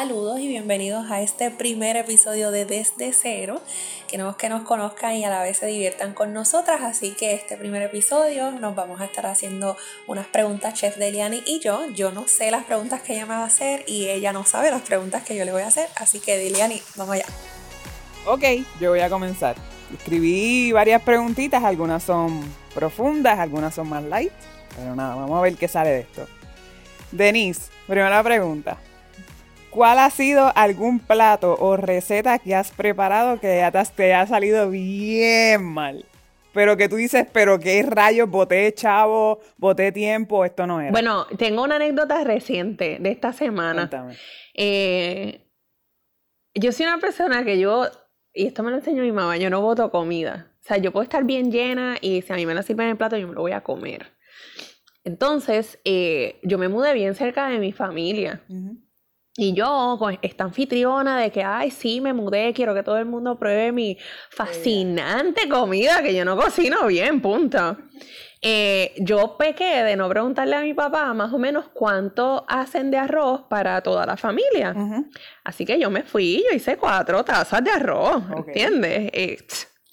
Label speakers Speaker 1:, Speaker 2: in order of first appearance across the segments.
Speaker 1: Saludos y bienvenidos a este primer episodio de Desde Cero. Queremos que nos conozcan y a la vez se diviertan con nosotras, así que este primer episodio nos vamos a estar haciendo unas preguntas Chef Deliani y yo. Yo no sé las preguntas que ella me va a hacer y ella no sabe las preguntas que yo le voy a hacer, así que Deliani, vamos allá.
Speaker 2: Ok, yo voy a comenzar. Escribí varias preguntitas, algunas son profundas, algunas son más light, pero nada, vamos a ver qué sale de esto. Denise, primera pregunta. ¿Cuál ha sido algún plato o receta que has preparado que ya te ha salido bien mal? Pero que tú dices, pero qué rayos, boté chavo, boté tiempo, esto no era.
Speaker 1: Bueno, tengo una anécdota reciente de esta semana. Eh, yo soy una persona que yo, y esto me lo enseñó mi mamá, yo no voto comida. O sea, yo puedo estar bien llena y si a mí me lo sirven en el plato, yo me lo voy a comer. Entonces, eh, yo me mudé bien cerca de mi familia. Y yo, con esta anfitriona de que, ay, sí, me mudé, quiero que todo el mundo pruebe mi fascinante comida, que yo no cocino bien, punto. Eh, yo pequé de no preguntarle a mi papá más o menos cuánto hacen de arroz para toda la familia. Así que yo me fui, yo hice cuatro tazas de arroz, ¿entiendes? Eh,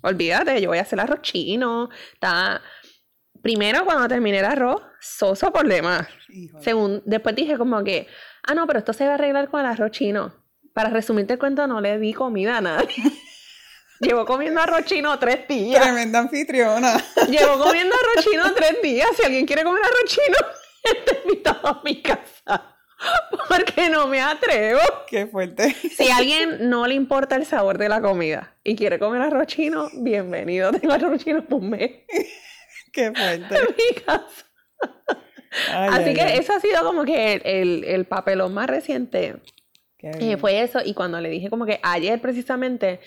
Speaker 1: olvídate, yo voy a hacer arroz chino. Está... Primero, cuando terminé el arroz, soso por demás. Según, después dije como que, ah, no, pero esto se va a arreglar con el arroz chino. Para resumirte el cuento, no le di comida a nadie. Llevo comiendo arroz chino tres días.
Speaker 2: Tremenda anfitriona.
Speaker 1: Llevo comiendo arroz chino tres días. Si alguien quiere comer arroz chino, está invitado a mi casa. Porque no me atrevo.
Speaker 2: Qué fuerte.
Speaker 1: Si a alguien no le importa el sabor de la comida y quiere comer arroz chino, bienvenido. Tengo arroz chino por mes.
Speaker 2: Qué fuerte.
Speaker 1: En mi casa. Así que eso ha sido como que el, el, papelón más reciente. Eh, fue eso. Y cuando le dije como que ayer precisamente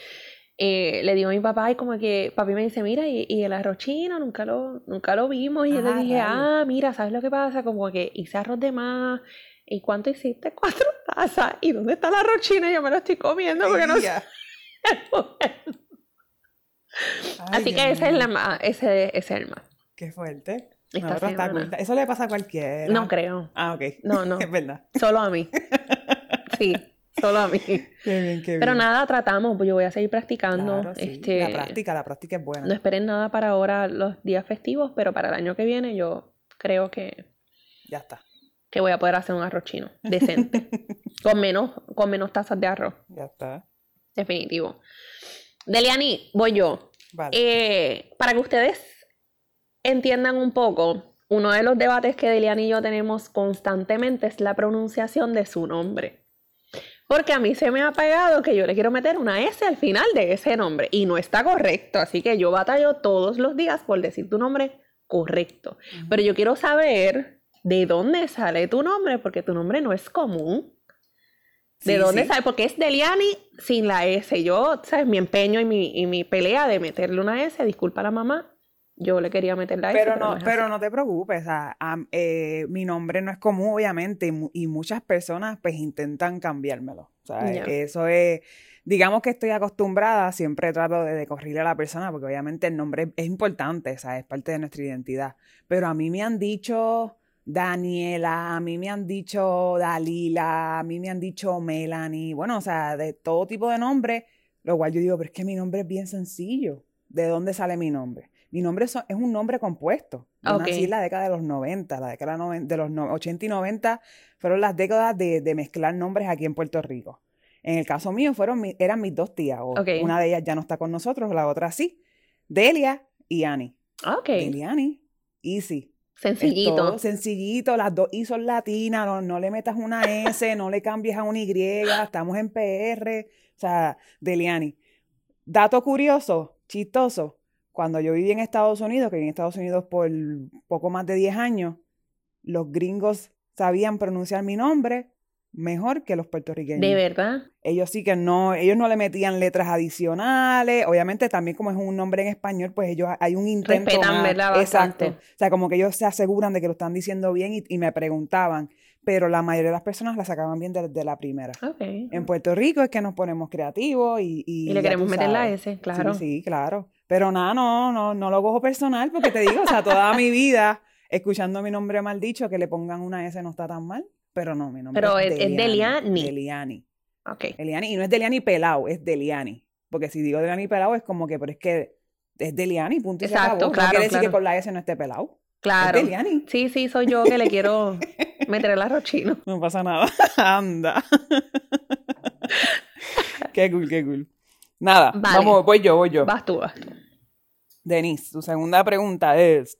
Speaker 1: eh, le digo a mi papá y como que papi me dice, mira, y, el arroz chino nunca lo, nunca lo vimos. Y yo le dije, ah, mira, ¿sabes lo que pasa? Como que hice arroz de más. ¿Y cuánto hiciste? Cuatro tazas. ¿Y dónde está el arroz chino? Yo me lo estoy comiendo porque no sé. Así que ese es, la, ese es el más.
Speaker 2: Qué fuerte. Eso le pasa a cualquiera.
Speaker 1: No creo.
Speaker 2: Ah, ok.
Speaker 1: No, no.
Speaker 2: es verdad.
Speaker 1: Solo a mí. Sí, solo a mí.
Speaker 2: Qué bien, qué bien.
Speaker 1: Pero nada, tratamos, pues yo voy a seguir practicando. este,
Speaker 2: la práctica, la práctica es buena.
Speaker 1: No esperen nada para ahora los días festivos, pero para el año que viene yo creo que...
Speaker 2: Ya está.
Speaker 1: Que voy a poder hacer un arroz chino decente. con, menos, con menos tazas de arroz.
Speaker 2: Ya está.
Speaker 1: Definitivo. Deliani, voy yo. Vale. Eh, para que ustedes entiendan un poco, uno de los debates que Delian y yo tenemos constantemente es la pronunciación de su nombre. Porque a mí se me ha pegado que yo le quiero meter una S al final de ese nombre y no está correcto. Así que yo batallo todos los días por decir tu nombre correcto. Pero yo quiero saber de dónde sale tu nombre, porque tu nombre no es común. ¿De dónde sale? Porque es Deliani sin la S. Yo, ¿sabes? Mi empeño y mi, y mi pelea de meterle una S, disculpa a la mamá, yo le quería meter la
Speaker 2: pero no, pero no te preocupes, eh, mi nombre no es común, obviamente, y, muchas personas pues intentan cambiármelo. O sea, eso es, digamos que estoy acostumbrada, siempre trato de, corrigirle a la persona, porque obviamente el nombre es importante, o sea, es parte de nuestra identidad. Pero a mí me han dicho Daniela, a mí me han dicho Dalila, a mí me han dicho Melanie, bueno, o sea, de todo tipo de nombres, lo cual yo digo, pero es que mi nombre es bien sencillo. ¿De dónde sale mi nombre? Mi nombre es, un nombre compuesto. Yo nací en la década de los 90, la década de los 80 y 90 fueron las décadas de, mezclar nombres aquí en Puerto Rico. En el caso mío fueron eran mis dos tías. Una de ellas ya no está con nosotros, la otra sí. Delia y Annie.
Speaker 1: Ok.
Speaker 2: Delia y Annie. Easy.
Speaker 1: Sencillito.
Speaker 2: sencillito, las dos I son latinas, no, no, le metas una S, no le cambies a una Y, estamos en PR, o sea, Deliani. Dato curioso, chistoso, cuando yo viví en Estados Unidos, que viví en Estados Unidos por poco más de 10 años, los gringos sabían pronunciar mi nombre mejor que los puertorriqueños.
Speaker 1: ¿De verdad?
Speaker 2: Ellos sí que no, ellos no le metían letras adicionales. Obviamente también como es un nombre en español, pues ellos hay un intento
Speaker 1: Respetan, ¿verdad?
Speaker 2: Exacto. O sea, como que ellos se aseguran de que lo están diciendo bien y, me preguntaban. Pero la mayoría de las personas la sacaban bien desde la primera. En Puerto Rico es que nos ponemos creativos y...
Speaker 1: Y, le queremos meter la S, claro.
Speaker 2: Sí, sí, claro. Pero nada, no, no, no lo cojo personal porque te digo, o sea, toda mi vida escuchando mi nombre mal dicho, que le pongan una S no está tan mal. Pero no, mi nombre
Speaker 1: pero
Speaker 2: es,
Speaker 1: es Deliani.
Speaker 2: Deliani.
Speaker 1: Ok.
Speaker 2: Deliani. Y no es Deliani pelado, es Deliani. Porque si digo Deliani pelado es como que, pero es que es Deliani, punto y
Speaker 1: Exacto, claro.
Speaker 2: No quiere decir que por la S no esté pelado.
Speaker 1: Claro.
Speaker 2: Es Deliani.
Speaker 1: Sí, sí, soy yo que le quiero meter el arrochino.
Speaker 2: No pasa nada. Anda. qué cool, qué cool. Nada, vamos, voy yo, voy yo.
Speaker 1: Vas tú, vas tú.
Speaker 2: Denise, tu segunda pregunta es...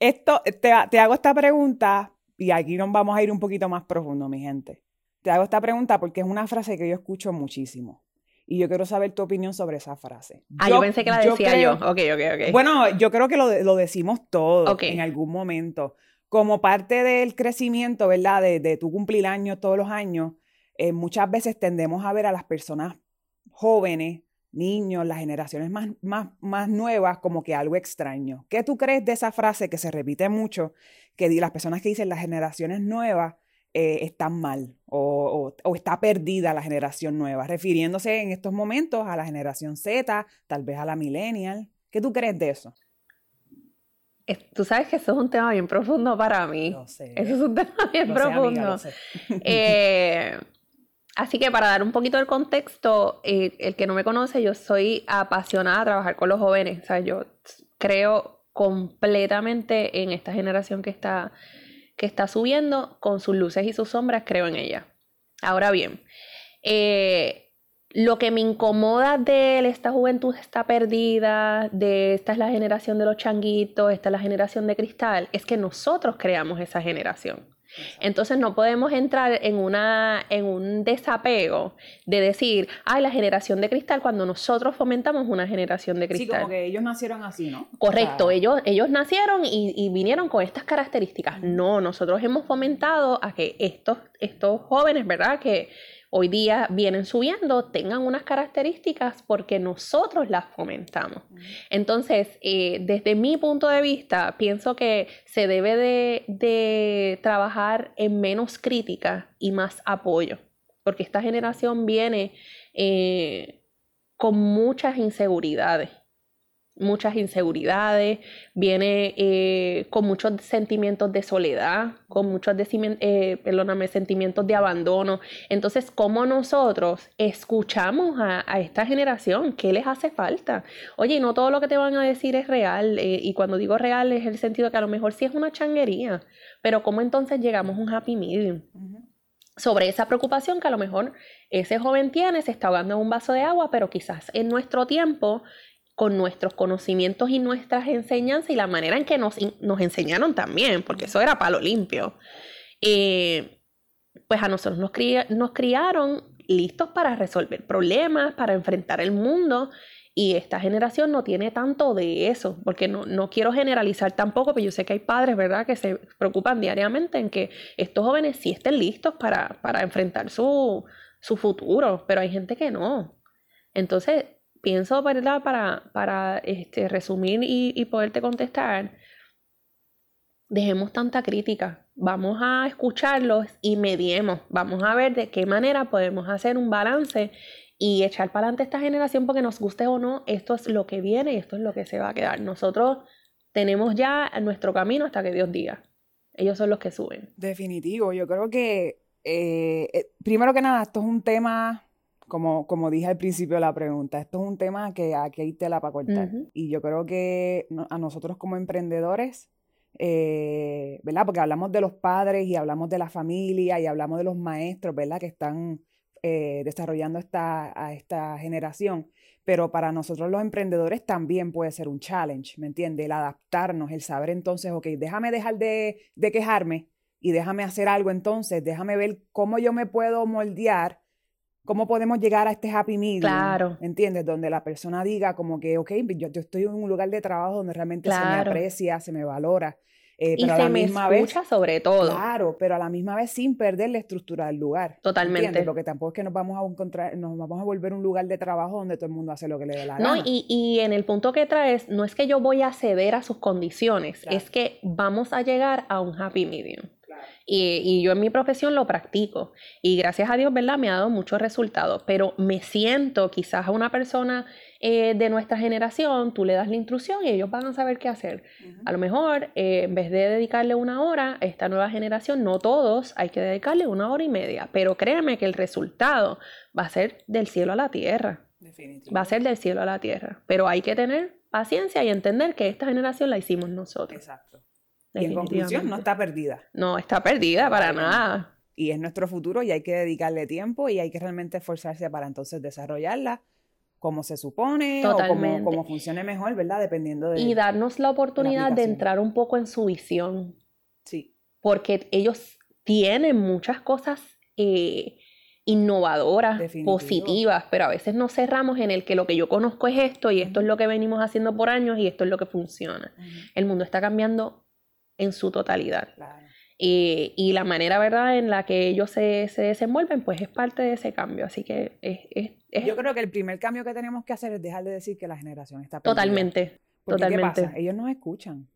Speaker 2: Esto, te, hago esta pregunta y aquí nos vamos a ir un poquito más profundo, mi gente. Te hago esta pregunta porque es una frase que yo escucho muchísimo. Y yo quiero saber tu opinión sobre esa frase.
Speaker 1: Ah, yo, pensé que la decía yo. Ok, ok, ok.
Speaker 2: Bueno, yo creo que lo, lo decimos todos en algún momento. Como parte del crecimiento, ¿verdad? De, de tu cumplir años todos los años, eh, muchas veces tendemos a ver a las personas jóvenes niños, las generaciones más, más, más nuevas, como que algo extraño. ¿Qué tú crees de esa frase que se repite mucho, que las personas que dicen las generaciones nuevas eh, están mal o, o, está perdida la generación nueva, refiriéndose en estos momentos a la generación Z, tal vez a la millennial? ¿Qué tú crees de eso?
Speaker 1: Tú sabes que eso es un tema bien profundo para mí.
Speaker 2: sé.
Speaker 1: Eso es un tema bien profundo. eh, Así que para dar un poquito del contexto, eh, el que no me conoce, yo soy apasionada a trabajar con los jóvenes. O sea, yo creo completamente en esta generación que está, que está subiendo, con sus luces y sus sombras, creo en ella. Ahora bien, eh, lo que me incomoda de esta juventud está perdida, de esta es la generación de los changuitos, esta es la generación de cristal, es que nosotros creamos esa generación. Entonces no podemos entrar en, una, en un desapego de decir, ay, la generación de cristal, cuando nosotros fomentamos una generación de cristal.
Speaker 2: Sí, como que ellos nacieron así, ¿no?
Speaker 1: Correcto, ellos, ellos nacieron y, y, vinieron con estas características. No, nosotros hemos fomentado a que estos, estos jóvenes, ¿verdad? Que hoy día vienen subiendo tengan unas características porque nosotros las fomentamos. Entonces, eh, desde mi punto de vista, pienso que se debe de, trabajar en menos crítica y más apoyo, porque esta generación viene eh, con muchas inseguridades muchas inseguridades, viene eh, con muchos sentimientos de soledad, con muchos eh, sentimientos de abandono. Entonces, ¿cómo nosotros escuchamos a, esta generación? ¿Qué les hace falta? Oye, no todo lo que te van a decir es real, eh, y cuando digo real es el sentido que a lo mejor sí es una changuería, pero ¿cómo entonces llegamos a un happy medium? sobre esa preocupación que a lo mejor ese joven tiene, se está ahogando en un vaso de agua, pero quizás en nuestro tiempo con nuestros conocimientos y nuestras enseñanzas y la manera en que nos, enseñaron también, porque eso era palo limpio. Eh, pues a nosotros nos, criaron listos para resolver problemas, para enfrentar el mundo. Y esta generación no tiene tanto de eso, porque no, no, quiero generalizar tampoco, pero yo sé que hay padres, ¿verdad?, que se preocupan diariamente en que estos jóvenes sí estén listos para, para enfrentar su, su futuro, pero hay gente que no. Entonces, pienso, ¿verdad? Para, para este, resumir y, poderte contestar, dejemos tanta crítica, vamos a escucharlos y mediemos, vamos a ver de qué manera podemos hacer un balance y echar para adelante esta generación porque nos guste o no, esto es lo que viene y esto es lo que se va a quedar. Nosotros tenemos ya nuestro camino hasta que Dios diga. Ellos son los que suben.
Speaker 2: Definitivo, yo creo que eh, eh, primero que nada, esto es un tema como, como dije al principio de la pregunta, esto es un tema que aquí hay tela para cortar. Y yo creo que a nosotros como emprendedores, eh, ¿verdad? Porque hablamos de los padres y hablamos de la familia y hablamos de los maestros, ¿verdad? Que están eh, desarrollando esta, a esta generación. Pero para nosotros los emprendedores también puede ser un challenge, ¿me entiendes? El adaptarnos, el saber entonces, ok, déjame dejar de, de quejarme y déjame hacer algo entonces, déjame ver cómo yo me puedo moldear cómo podemos llegar a este happy medium. Claro. ¿Me entiendes? Donde la persona diga como que, ok, yo, estoy en un lugar de trabajo donde realmente se me aprecia, se me valora.
Speaker 1: Eh, y se me escucha sobre todo.
Speaker 2: Claro, pero a la misma vez sin perder la estructura del lugar.
Speaker 1: Totalmente. ¿entiendes?
Speaker 2: Porque tampoco es que nos vamos a encontrar, nos vamos a volver un lugar de trabajo donde todo el mundo hace lo que le dé la
Speaker 1: gana. No, y, y en el punto que traes, no es que yo voy a ceder a sus condiciones, es que vamos a llegar a un happy medium. Y, yo en mi profesión lo practico. Y gracias a Dios, ¿verdad? Me ha dado muchos resultados. Pero me siento quizás a una persona eh, de nuestra generación, tú le das la instrucción y ellos van a saber qué hacer. A lo mejor, eh, en vez de dedicarle una hora a esta nueva generación, no todos, hay que dedicarle una hora y media. Pero créeme que el resultado va a ser del cielo a la tierra. Va a ser del cielo a la tierra. Pero hay que tener paciencia y entender que esta generación la hicimos nosotros.
Speaker 2: Exacto. Y en conclusión, no está perdida.
Speaker 1: No está perdida para nada.
Speaker 2: Y es nuestro futuro y hay que dedicarle tiempo y hay que realmente esforzarse para entonces desarrollarla como se supone o como, funcione mejor, ¿verdad? Dependiendo de...
Speaker 1: Y darnos la oportunidad de entrar un poco en su visión.
Speaker 2: Sí.
Speaker 1: Porque ellos tienen muchas cosas eh, innovadoras, positivas, pero a veces nos cerramos en el que lo que yo conozco es esto y esto es lo que venimos haciendo por años y esto es lo que funciona. El mundo está cambiando en su totalidad. Y, la manera, ¿verdad?, en la que ellos se, desenvuelven, pues es parte de ese cambio. Así que es,
Speaker 2: Yo creo que el primer cambio que tenemos que hacer es dejar de decir que la generación está perdida.
Speaker 1: Totalmente, totalmente.
Speaker 2: ¿qué pasa? Ellos nos escuchan.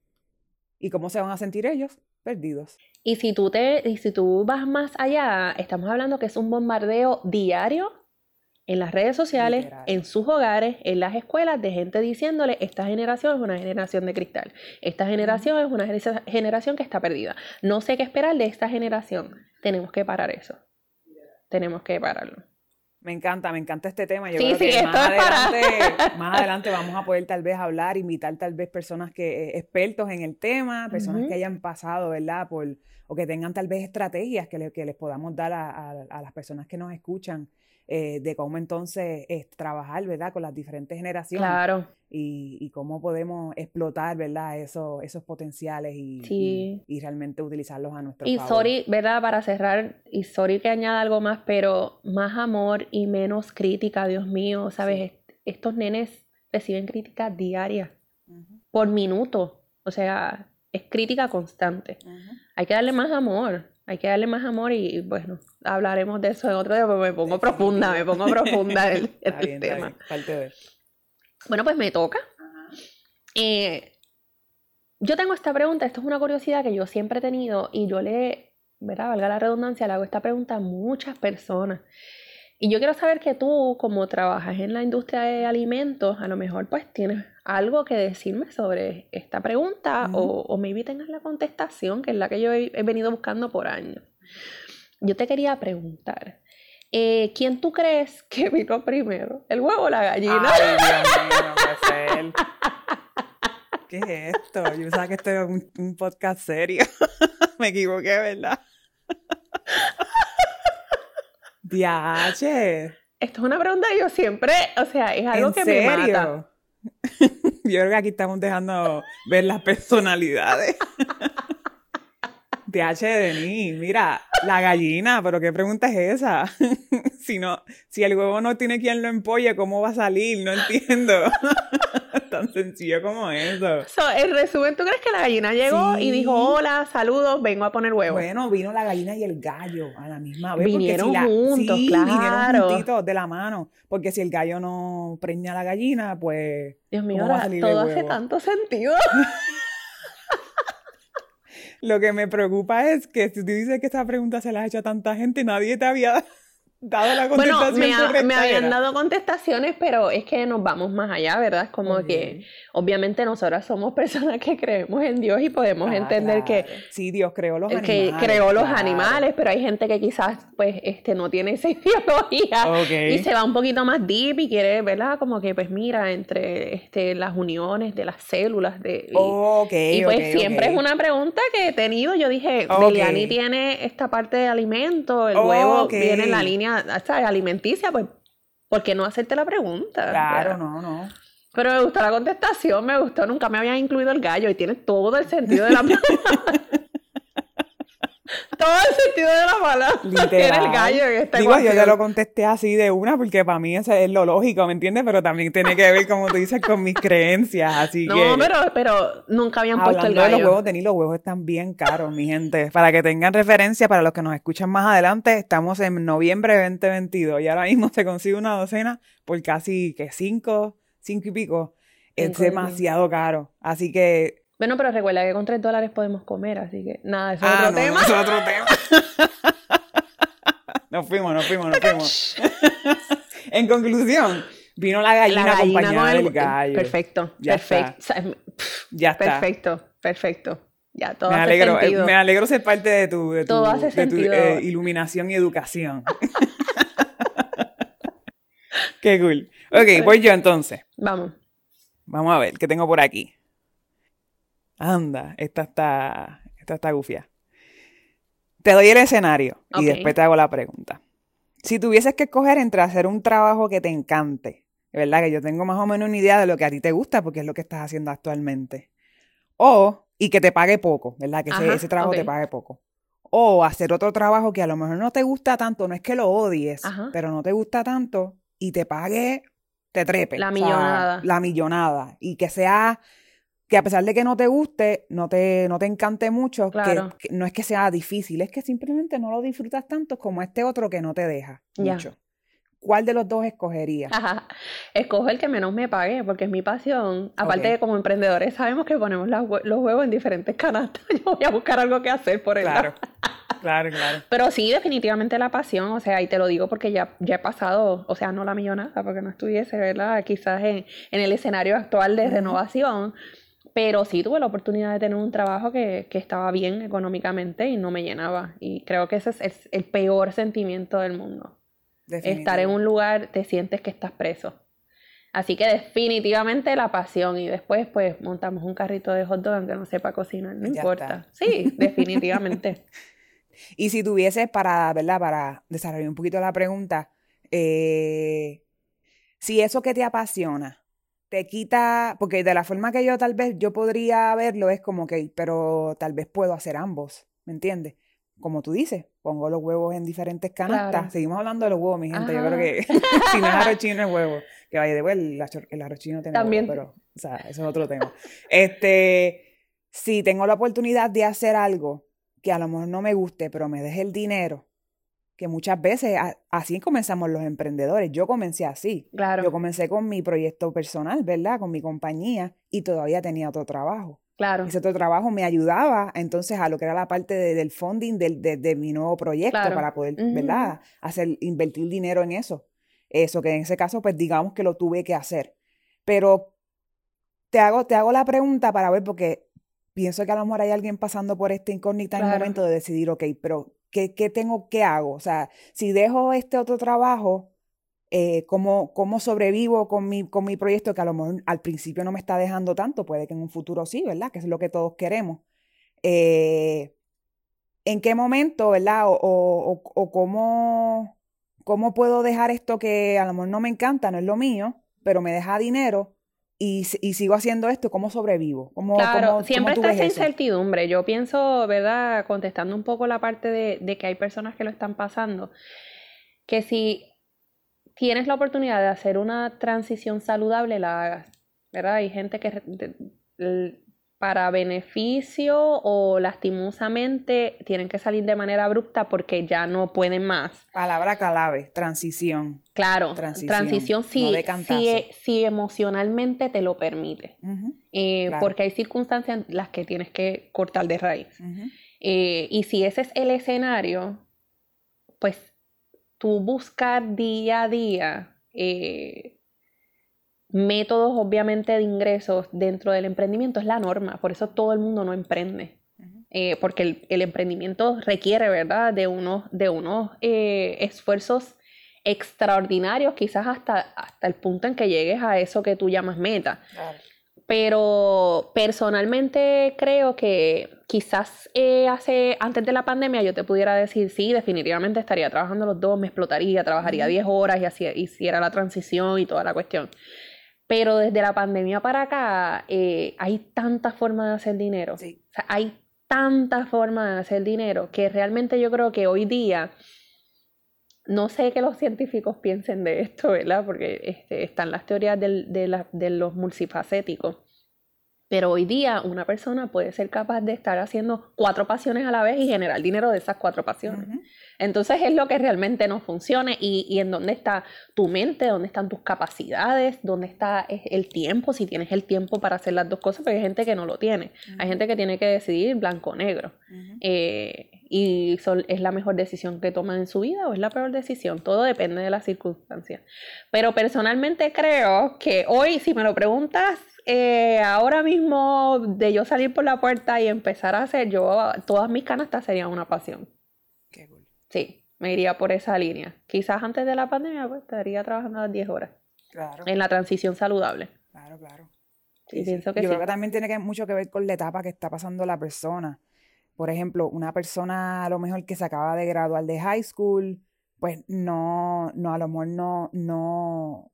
Speaker 2: ¿Y cómo se van a sentir ellos? Perdidos.
Speaker 1: Y si tú, te, y si tú vas más allá, estamos hablando que es un bombardeo diario en las redes sociales, en sus hogares, en las escuelas, de gente diciéndole, esta generación es una generación de cristal, esta generación es una generación que está perdida. No sé qué esperar de esta generación. Tenemos que parar eso. Tenemos que pararlo.
Speaker 2: Me encanta, me encanta este tema. Yo creo que más adelante, más adelante vamos a poder tal vez hablar, invitar tal vez personas que, eh, expertos en el tema, personas que hayan pasado, ¿verdad? Por, o que tengan tal vez estrategias que, que les podamos dar a, a las personas que nos escuchan eh, de cómo entonces es trabajar, ¿verdad? Con las diferentes generaciones.
Speaker 1: Claro.
Speaker 2: Y, cómo podemos explotar, ¿verdad? Esos, esos potenciales y, y, realmente utilizarlos a nuestro
Speaker 1: y favor. Y sorry, ¿verdad? Para cerrar, y sorry que añada algo más, pero más amor y menos crítica, Dios mío, ¿sabes? Estos nenes reciben crítica diaria, por minuto. O sea, es crítica constante. Hay que darle más amor. Hay que darle más amor y, bueno, hablaremos de eso en otro día, porque me pongo profunda, me pongo profunda en el, tema. Bueno, pues me toca. Eh, yo tengo esta pregunta, esto es una curiosidad que yo siempre he tenido y yo le, ¿verdad? Valga la redundancia, le hago esta pregunta a muchas personas. Y yo quiero saber que tú, como trabajas en la industria de alimentos, a lo mejor pues tienes algo que decirme sobre esta pregunta o, o, maybe tengas la contestación, que es la que yo he, venido buscando por años. Yo te quería preguntar, eh, ¿quién tú crees que vino primero? ¿El huevo o la gallina?
Speaker 2: Ay, Dios mío, ¿Qué es esto? Yo pensaba que esto era un, un podcast serio. Me equivoqué, ¿verdad? Diache.
Speaker 1: Esto es una pregunta que yo siempre, o sea, es algo que me mata.
Speaker 2: yo creo que aquí estamos dejando ver las personalidades. DH de mí, mira, la gallina, pero ¿qué pregunta es esa? si no, si el huevo no tiene quien lo empolle, ¿cómo va a salir? No entiendo. Tan sencillo como eso.
Speaker 1: So, en resumen, ¿tú crees que la gallina llegó y dijo, hola, saludos, vengo a poner huevo?
Speaker 2: Bueno, vino la gallina y el gallo a la misma vez.
Speaker 1: Vinieron juntos, claro.
Speaker 2: vinieron juntitos de la mano. Porque si el gallo no preña a la gallina, pues...
Speaker 1: Dios mío, todo hace tanto sentido.
Speaker 2: Lo que me preocupa es que si tú dices que esta pregunta se la ha hecho a tanta gente, nadie te había dado la contestación
Speaker 1: bueno, me, habían dado contestaciones, pero es que nos vamos más allá, ¿verdad? Es como que obviamente nosotras somos personas que creemos en Dios y podemos ah, entender que
Speaker 2: sí, Dios creó los animales.
Speaker 1: Que creó los animales, pero hay gente que quizás pues este no tiene esa ideología y se va un poquito más deep y quiere, ¿verdad? Como que pues mira, entre este las uniones de las células de y, y pues siempre es una pregunta que he tenido, yo dije, Liliani tiene esta parte de alimento, el huevo viene en la línea alimenticia, pues ¿por qué no hacerte la pregunta?
Speaker 2: Claro, no, no.
Speaker 1: Pero me gustó la contestación, me gustó, nunca me habían incluido el gallo y tiene todo el sentido de la todo el sentido de la palabra tiene el gallo en esta
Speaker 2: Digo, yo te lo contesté así de una porque para mí eso es lo lógico, ¿me entiendes? Pero también tiene que ver, como tú dices, con mis creencias, así
Speaker 1: no,
Speaker 2: que...
Speaker 1: No, pero, pero nunca habían puesto el gallo.
Speaker 2: de los huevos, Denis, los huevos están bien caros, mi gente. Para que tengan referencia, para los que nos escuchan más adelante, estamos en noviembre de 2022 y ahora mismo se consigue una docena por casi, que cinco, cinco y pico es demasiado caro. Así que.
Speaker 1: Bueno, pero recuerda que con 3 dólares podemos comer, así que nada, eso es ah, otro tema.
Speaker 2: eso es otro tema. nos fuimos, nos fuimos, nos fuimos. en conclusión, vino la gallina, la acompañada del gallo.
Speaker 1: Perfecto, perfecto.
Speaker 2: ya está.
Speaker 1: Perfecto, perfecto. Ya, todo
Speaker 2: me
Speaker 1: hace
Speaker 2: alegro,
Speaker 1: eh, sentido.
Speaker 2: Me alegro ser parte de tu, de tu, de tu eh, iluminación y educación. Qué cool. Ok, voy yo entonces.
Speaker 1: Vamos.
Speaker 2: Vamos a ver, ¿qué tengo por aquí? Anda, esta está, esta está gufia. Te doy el escenario y después te hago la pregunta. Si tuvieses que escoger entre hacer un trabajo que te encante, ¿verdad? Que yo tengo más o menos una idea de lo que a ti te gusta porque es lo que estás haciendo actualmente. O, y que te pague poco, ¿verdad? Que ese, trabajo te pague poco. O hacer otro trabajo que a lo mejor no te gusta tanto, no es que lo odies, pero no te gusta tanto y te pague te trepe.
Speaker 1: La millonada.
Speaker 2: la millonada. Y que sea, que a pesar de que no te guste, no te, no te encante mucho, claro. que, no es que sea difícil, es que simplemente no lo disfrutas tanto como este otro que no te deja mucho. ¿Cuál de los dos escogerías?
Speaker 1: Escojo el que menos me pague, porque es mi pasión. Aparte de como emprendedores sabemos que ponemos los huevos en diferentes canastas. Yo voy a buscar algo que hacer por él.
Speaker 2: Claro. Claro, claro.
Speaker 1: Pero sí, definitivamente la pasión, o sea, y te lo digo porque ya, ya he pasado, o sea, no la millonada, porque no estuviese, ¿verdad? Quizás en, en el escenario actual de renovación, pero sí tuve la oportunidad de tener un trabajo que, que, estaba bien económicamente y no me llenaba. Y creo que ese es el, peor sentimiento del mundo. Estar en un lugar, te sientes que estás preso. Así que definitivamente la pasión y después pues montamos un carrito de hot dog aunque no sepa cocinar, no importa. Sí, definitivamente.
Speaker 2: Y si tuvieses para, ¿verdad? Para desarrollar un poquito la pregunta, eh, si eso que te apasiona te quita, porque de la forma que yo tal vez yo podría verlo es como que, pero tal vez puedo hacer ambos, ¿me entiendes? Como tú dices, pongo los huevos en diferentes canastas. Seguimos hablando de los huevos, mi gente. Yo creo que si no es arroz chino es huevo. Que vaya de el, el arroz chino tiene También. pero, o sea, eso es otro tema. Este, si tengo la oportunidad de hacer algo que a lo mejor no me guste, pero me deje el dinero, que muchas veces así comenzamos los emprendedores. Yo comencé así.
Speaker 1: Claro.
Speaker 2: Yo comencé con mi proyecto personal, ¿verdad? Con mi compañía y todavía tenía otro trabajo.
Speaker 1: Claro.
Speaker 2: Ese otro trabajo me ayudaba entonces a lo que era la parte del funding de, mi nuevo proyecto para poder, ¿verdad? Hacer, invertir dinero en eso. Eso que en ese caso, pues digamos que lo tuve que hacer. Pero te hago, te hago la pregunta para ver, porque pienso que a lo mejor hay alguien pasando por esta incógnita en el momento de decidir, ok, pero ¿qué, ¿qué, tengo, qué hago? O sea, si dejo este otro trabajo, eh, ¿cómo, ¿cómo, sobrevivo con mi, con mi proyecto que a lo mejor al principio no me está dejando tanto? Puede que en un futuro sí, ¿verdad? Que es lo que todos queremos. Eh, ¿En qué momento, verdad? O, o, o cómo, cómo puedo dejar esto que a lo mejor no me encanta, no es lo mío, pero me deja dinero y, sigo haciendo esto, ¿cómo sobrevivo? ¿Cómo,
Speaker 1: claro, siempre está esa incertidumbre. Yo pienso, ¿verdad? Contestando un poco la parte de, de, que hay personas que lo están pasando, que si tienes la oportunidad de hacer una transición saludable, la hagas, ¿verdad? Hay gente que para beneficio o lastimosamente tienen que salir de manera abrupta porque ya no pueden más.
Speaker 2: Palabra clave, transición.
Speaker 1: Claro, transición, si, si, emocionalmente te lo permite. Eh, porque hay circunstancias en las que tienes que cortar de raíz. Eh, y si ese es el escenario, pues tú buscar día a día eh, métodos, obviamente, de ingresos dentro del emprendimiento es la norma. Por eso todo el mundo no emprende. Eh, porque el, emprendimiento requiere, ¿verdad?, de unos, de unos eh, esfuerzos extraordinarios, quizás hasta, hasta el punto en que llegues a eso que tú llamas meta. Pero personalmente creo que quizás eh, hace, antes de la pandemia yo te pudiera decir, sí, definitivamente estaría trabajando los dos, me explotaría, trabajaría 10 horas y así hiciera la transición y toda la cuestión. Pero desde la pandemia para acá eh, hay tantas formas de hacer dinero. hay tantas formas de hacer dinero que realmente yo creo que hoy día no sé qué los científicos piensen de esto, ¿verdad? Porque este, están las teorías de, los multifacéticos. Pero hoy día una persona puede ser capaz de estar haciendo cuatro pasiones a la vez y generar dinero de esas cuatro pasiones. Entonces es lo que realmente no funciona y, y, en dónde está tu mente, dónde están tus capacidades, dónde está el tiempo, si tienes el tiempo para hacer las dos cosas, porque hay gente que no lo tiene. Hay gente que tiene que decidir blanco o negro. Eh, y es la mejor decisión que toman en su vida o es la peor decisión. Todo depende de las circunstancias. Pero personalmente creo que hoy, si me lo preguntas, eh, ahora mismo de yo salir por la puerta y empezar a hacer, yo todas mis canastas serían una pasión. Sí, me iría por esa línea. Quizás antes de la pandemia pues, estaría trabajando a las 10 horas. Claro. En la transición saludable.
Speaker 2: Claro, claro. Sí, pienso que Yo creo que también tiene que, mucho que ver con la etapa que está pasando la persona. Por ejemplo, una persona a lo mejor que se acaba de graduar de high school, pues no, no, a lo mejor no, no,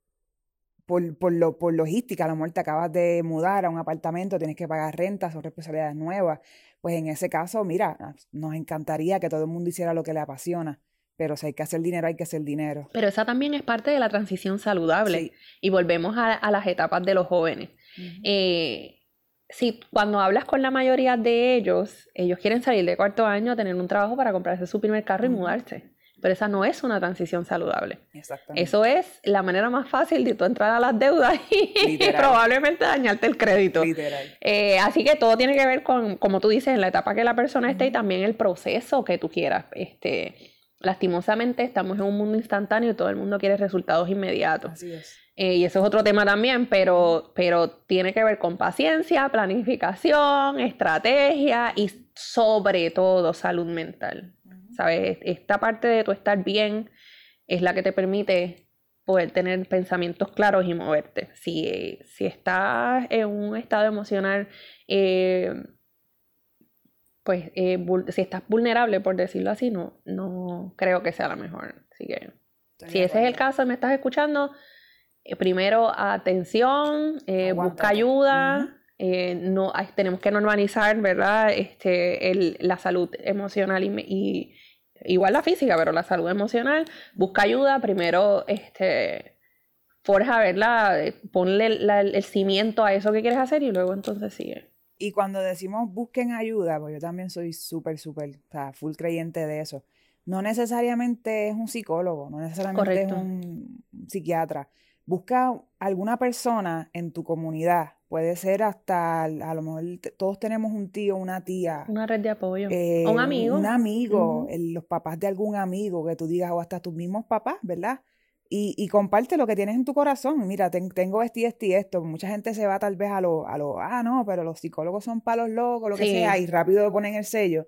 Speaker 2: por, por, lo, por logística, a lo mejor te acabas de mudar a un apartamento, tienes que pagar rentas o responsabilidades nuevas. Pues en ese caso, mira, nos encantaría que todo el mundo hiciera lo que le apasiona. Pero si hay que hacer dinero, hay que hacer dinero.
Speaker 1: Pero esa también es parte de la transición saludable. Y volvemos a, las etapas de los jóvenes. Eh, si cuando hablas con la mayoría de ellos, ellos quieren salir de cuarto año, tener un trabajo para comprarse su primer carro y mudarse. Pero esa no es una transición saludable. Eso es la manera más fácil de tú entrar a las deudas y probablemente dañarte el crédito. Eh, así que todo tiene que ver con, como tú dices, en la etapa que la persona esté y también el proceso que tú quieras. Este, lastimosamente estamos en un mundo instantáneo y todo el mundo quiere resultados inmediatos. Así es. Eh, y eso es otro tema también, pero, pero tiene que ver con paciencia, planificación, estrategia y sobre todo salud mental. ¿Sabes? Esta parte de tu estar bien es la que te permite poder tener pensamientos claros y moverte. Si, si estás en un estado emocional, eh, pues eh, si estás vulnerable, por decirlo así, no, no creo que sea la mejor. Así que, si ese es el caso, me estás escuchando, eh, primero atención, busca ayuda. no, tenemos que normalizar, ¿verdad? Este, el, la salud emocional y, igual la física, pero la salud emocional, busca ayuda, primero este, forja, ¿verdad? Ponle el cimiento a eso que quieres hacer y luego entonces sigue.
Speaker 2: Y cuando decimos busquen ayuda, pues yo también soy súper, súper, o sea, full creyente de eso. No necesariamente es un psicólogo, no necesariamente es un psiquiatra. Busca alguna persona en tu comunidad Puede ser hasta, a lo mejor todos tenemos un tío, una tía.
Speaker 1: Una red de apoyo. Eh, un amigo.
Speaker 2: Un amigo, los papás de algún amigo que tú digas, o hasta tus mismos papás, ¿verdad? Y, y comparte lo que tienes en tu corazón. Mira, tengo esto y esto y esto. Mucha gente se va tal vez a lo, a lo, ah, no, pero los psicólogos son palos locos, lo que sea, y rápido ponen el sello.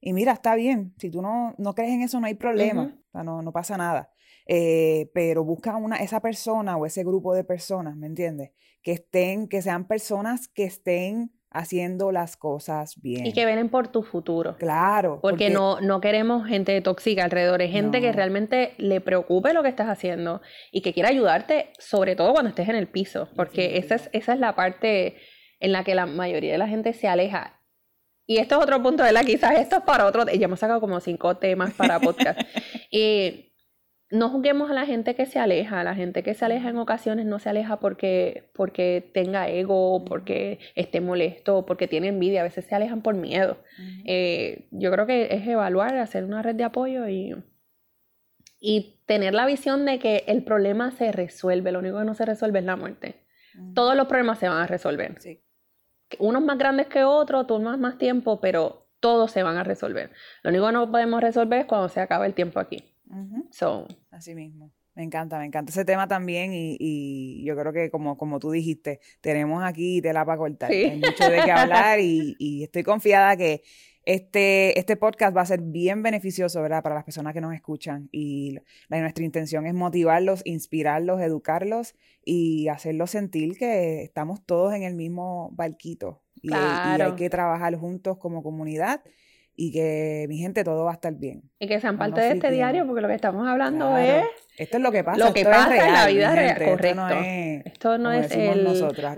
Speaker 2: Y mira, está bien. Si tú no, no crees en eso, no hay problema. O sea, no, no pasa nada. Eh, pero busca una, esa persona o ese grupo de personas, ¿me entiendes? Que estén, que sean personas que estén haciendo las cosas bien.
Speaker 1: Y que venen por tu futuro.
Speaker 2: Claro.
Speaker 1: Porque, no, no queremos gente tóxica alrededor, es gente que realmente le preocupe lo que estás haciendo y que quiera ayudarte, sobre todo cuando estés en el piso, porque esa es, esa es la parte en la que la mayoría de la gente se aleja. Y esto es otro punto de la quizás esto es para otro, ya hemos sacado como cinco temas para podcast. y no juzguemos a la gente que se aleja. La gente que se aleja en ocasiones no se aleja porque, porque tenga ego, porque esté molesto, porque tiene envidia. A veces se alejan por miedo. Eh, yo creo que es evaluar, hacer una red de apoyo y, y tener la visión de que el problema se resuelve. Lo único que no se resuelve es la muerte. Todos los problemas se van a resolver. Unos más grandes que otros, tomas más tiempo, pero todos se van a resolver. Lo único que no podemos resolver es cuando se acaba el tiempo aquí.
Speaker 2: Así mismo. Me encanta, me encanta ese tema también y, yo creo que como, como tú dijiste, tenemos aquí tela para cortar. Hay mucho de qué hablar y, estoy confiada que este, este podcast va a ser bien beneficioso, ¿verdad? Para las personas que nos escuchan y nuestra intención es motivarlos, inspirarlos, educarlos y hacerlos sentir que estamos todos en el mismo barquito y hay que trabajar juntos como comunidad y que mi gente todo va a estar bien.
Speaker 1: Y que sean parte de este diario, porque lo que estamos hablando es...
Speaker 2: Esto es lo que pasa.
Speaker 1: Lo que pasa en la vida real, correcto. Esto no es, el...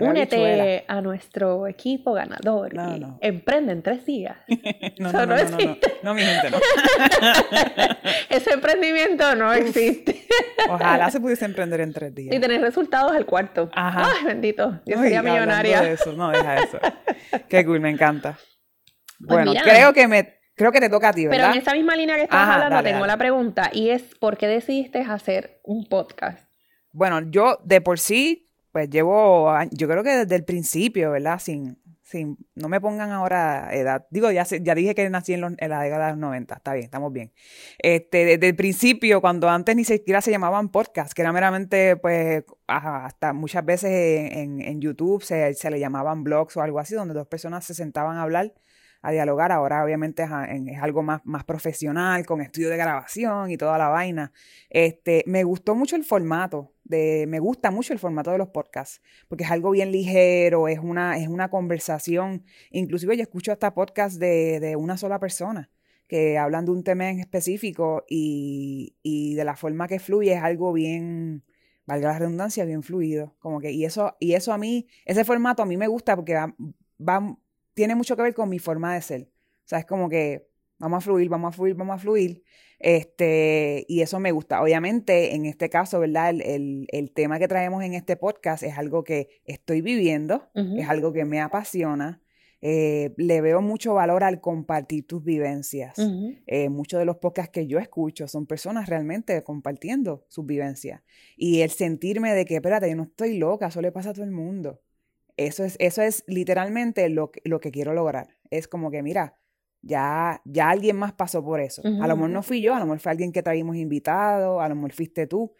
Speaker 1: únete a nuestro equipo ganador. No, no. Emprende en tres días.
Speaker 2: no, no, no, no, no, no, mi gente, no.
Speaker 1: Ese emprendimiento no existe.
Speaker 2: Ojalá se pudiese emprender en tres días.
Speaker 1: Y tener resultados al cuarto. Ajá. Ay, bendito. Yo sería millonaria.
Speaker 2: eso, no, deja eso. Qué cool, me encanta. Pues bueno, creo que me creo que te toca a ti, ¿verdad?
Speaker 1: Pero en esa misma línea que estás hablando, tengo la pregunta y es ¿por qué decidiste hacer un podcast?
Speaker 2: Bueno, yo de por sí, pues llevo, yo creo que desde el principio, ¿verdad? Sin, sin, no me pongan ahora edad. Digo, ya, ya dije que nací en, la década de los 90, está bien, estamos bien. Este, desde el principio, cuando antes ni siquiera se llamaban podcast, que era meramente, pues, hasta muchas veces en, en YouTube se, se le llamaban blogs o algo así, donde dos personas se sentaban a hablar a dialogar. Ahora obviamente es, algo más, más profesional, con estudio de grabación y toda la vaina. Este, me gustó mucho el formato, de, me gusta mucho el formato de los podcasts, porque es algo bien ligero, es una, es una conversación. Inclusive yo escucho hasta podcasts de, de una sola persona que hablan de un tema en específico y, y de la forma que fluye es algo bien, valga la redundancia, bien fluido. Como que, y eso, y eso a mí, ese formato a mí me gusta porque va, va tiene mucho que ver con mi forma de ser. O sea, es como que vamos a fluir, vamos a fluir, vamos a fluir. Este, y eso me gusta. Obviamente, en este caso, ¿verdad? El, el, tema que traemos en este podcast es algo que estoy viviendo, es algo que me apasiona. Eh, le veo mucho valor al compartir tus vivencias. Eh, muchos de los podcasts que yo escucho son personas realmente compartiendo sus vivencias. Y el sentirme de que, espérate, yo no estoy loca, eso le pasa a todo el mundo. Eso es, eso es literalmente lo, lo que quiero lograr. Es como que, mira, ya, ya alguien más pasó por eso. a lo mejor no fui yo, a lo mejor fue alguien que traímos invitado, a lo mejor fuiste tú.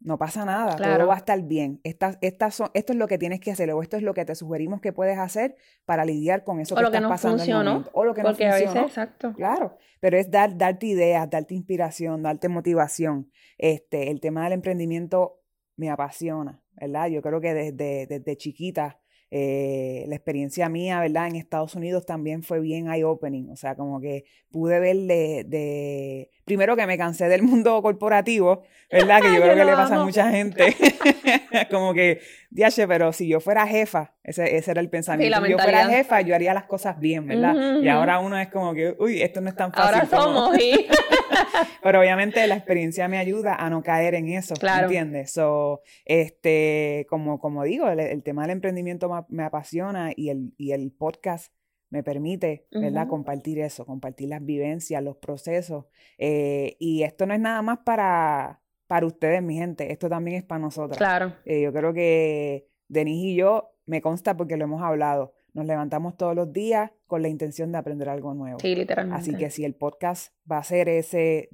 Speaker 2: No pasa nada, todo va a estar bien. Estas, estas son, esto es lo que tienes que hacer, o esto es lo que te sugerimos que puedes hacer para lidiar con eso
Speaker 1: o
Speaker 2: que
Speaker 1: lo que no
Speaker 2: pasando
Speaker 1: funcionó,
Speaker 2: O lo que
Speaker 1: porque
Speaker 2: no
Speaker 1: funcionó. A veces, exacto.
Speaker 2: Claro, pero es dar, darte ideas, darte inspiración, darte motivación. Este, el tema del emprendimiento me apasiona. ¿verdad? Yo creo que desde, desde chiquita eh, la experiencia mía, ¿verdad? En Estados Unidos también fue bien eye-opening, o sea, como que pude ver de, primero que me cansé del mundo corporativo, ¿verdad? Que yo creo que le pasa a mucha gente, como que, diache, pero si yo fuera jefa, ese, ese era el pensamiento, si yo fuera jefa, yo haría las cosas bien, ¿verdad? Y ahora uno es como que, uy, esto no es tan fácil.
Speaker 1: Ahora somos,
Speaker 2: Pero obviamente la experiencia me ayuda a no caer en eso, claro. ¿entiendes? So, este, como, como digo, el, tema del emprendimiento me, apasiona y el, y el podcast me permite, ¿verdad? Compartir eso, compartir las vivencias, los procesos. Eh, y esto no es nada más para, para ustedes, mi gente, esto también es para nosotros.
Speaker 1: Claro.
Speaker 2: Eh, yo creo que Denise y yo, me consta porque lo hemos hablado, nos levantamos todos los días con la intención de aprender algo nuevo.
Speaker 1: Sí, literalmente.
Speaker 2: Así que si el podcast va a ser ese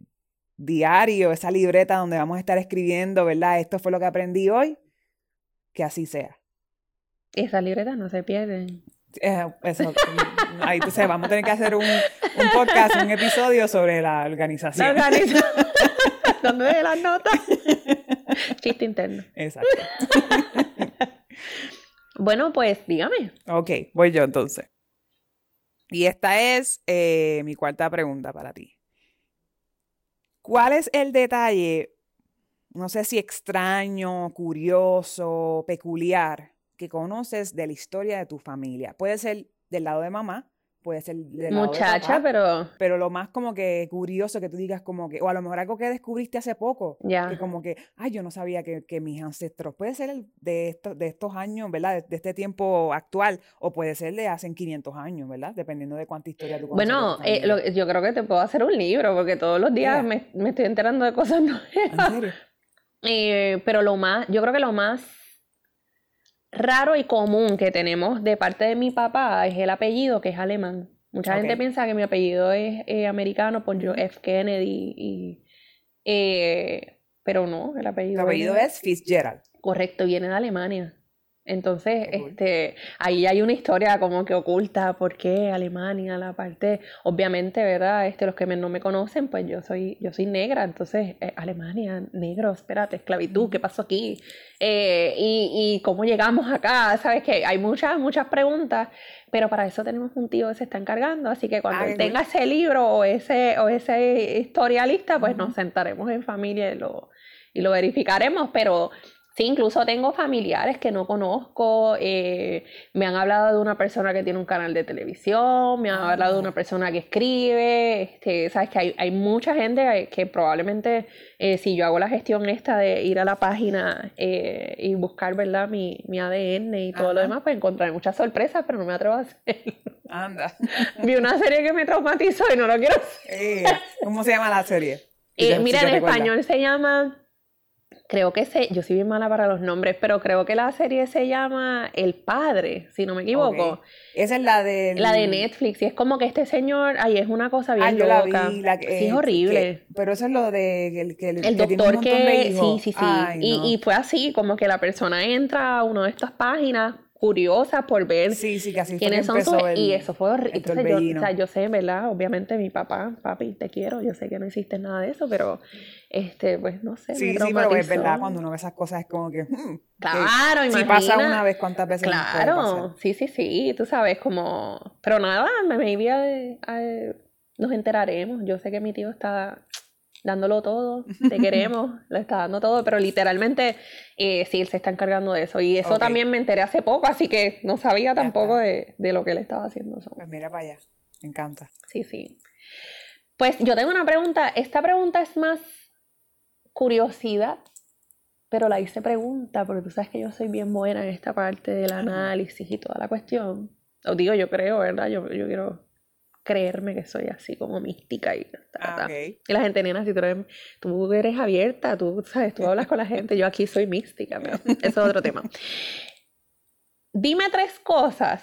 Speaker 2: diario, esa libreta donde vamos a estar escribiendo, ¿verdad? Esto fue lo que aprendí hoy, que así sea.
Speaker 1: Esa libreta no se pierde.
Speaker 2: Eh, eso, ahí tú sabes, vamos a tener que hacer un, un, podcast, un episodio sobre la organización.
Speaker 1: La organización. ¿Dónde de las notas? Chiste interno.
Speaker 2: Exacto.
Speaker 1: Bueno, pues dígame.
Speaker 2: Ok, voy yo entonces. Y esta es eh, mi cuarta pregunta para ti. ¿Cuál es el detalle, no sé si extraño, curioso, peculiar, que conoces de la historia de tu familia? Puede ser del lado de mamá, puede ser de
Speaker 1: Muchacha, pero...
Speaker 2: Pero lo más como que curioso que tú digas como que, o a lo mejor algo que descubriste hace poco,
Speaker 1: ya.
Speaker 2: que como que, ay, yo no sabía que, que mis ancestros, puede ser de, estos de estos años, ¿verdad? De, este tiempo actual, o puede ser de hace 500 años, ¿verdad? Dependiendo de cuánta historia tú
Speaker 1: conoces. Bueno, eh, yo creo que te puedo hacer un libro, porque todos los días me, me, estoy enterando de cosas nuevas. ¿En serio? Eh, pero lo más, yo creo que lo más raro y común que tenemos de parte de mi papá es el apellido que es alemán. Mucha gente piensa que mi apellido es americano por yo F. Kennedy y Eh, pero no, el apellido.
Speaker 2: El apellido es Fitzgerald.
Speaker 1: Correcto, viene de Alemania. Entonces, este, ahí hay una historia como que oculta, ¿por qué Alemania? La parte, obviamente, ¿verdad? Este, los que no me conocen, pues yo soy, yo soy negra, entonces, eh, Alemania, negro, espérate, esclavitud, ¿qué pasó aquí? Eh, y, y, cómo llegamos acá, ¿sabes? Que hay muchas, muchas preguntas, pero para eso tenemos un tío que se está encargando, así que cuando tenga ese libro o ese, o ese historialista, pues nos sentaremos en familia y lo, y lo verificaremos, pero Sí, incluso tengo familiares que no conozco, eh, me han hablado de una persona que tiene un canal de televisión, me han hablado de una persona que escribe, este, sabes que hay, hay mucha gente que probablemente eh, si yo hago la gestión esta de ir a la página eh, y buscar, ¿verdad? Mi, mi ADN y todo lo demás, pues encontraré muchas sorpresas, pero no me atrevo a hacerlo.
Speaker 2: Anda.
Speaker 1: Vi una serie que me traumatizó y no lo quiero hacer.
Speaker 2: ¿Cómo se llama la serie?
Speaker 1: mira, en español se llama creo que se, yo soy bien mala para los nombres, pero creo que la serie se llama El Padre, si no me equivoco.
Speaker 2: Esa es la de
Speaker 1: la de Netflix y es como que este señor, ay, es una cosa bien
Speaker 2: ah,
Speaker 1: loca.
Speaker 2: sí, es
Speaker 1: eh, horrible.
Speaker 2: pero eso es lo de que,
Speaker 1: el, doctor que, sí, sí, sí. y, y fue así, como que la persona entra a una de estas páginas curiosa por ver
Speaker 2: sí, sí, que
Speaker 1: quiénes son sus... y eso fue horrible. yo, o sea, yo sé, ¿verdad? Obviamente mi papá, papi, te quiero, yo sé que no existe nada de eso, pero este, pues no sé.
Speaker 2: Sí, sí, pero es verdad, cuando uno ve esas cosas es como que. Hmm,
Speaker 1: claro,
Speaker 2: Si pasa una vez, ¿cuántas veces
Speaker 1: Claro, sí, sí, sí, tú sabes, como. Pero nada, me maybe nos enteraremos. Yo sé que mi tío está dándolo todo, te queremos, lo está dando todo, pero literalmente eh, sí, él se está encargando de eso. Y eso también me enteré hace poco, así que no sabía tampoco de, lo que él estaba haciendo.
Speaker 2: Pues mira para allá, me encanta.
Speaker 1: Sí, sí. Pues yo tengo una pregunta, esta pregunta es más curiosidad, pero la hice pregunta, porque tú sabes que yo soy bien buena en esta parte del análisis y toda la cuestión. Os digo, yo creo, ¿verdad? Yo, yo quiero creerme que soy así como mística y,
Speaker 2: ah,
Speaker 1: y la gente, nena, si tú eres, tú eres abierta, tú sabes, tú hablas con la gente, yo aquí soy mística, pero eso es otro tema. Dime tres cosas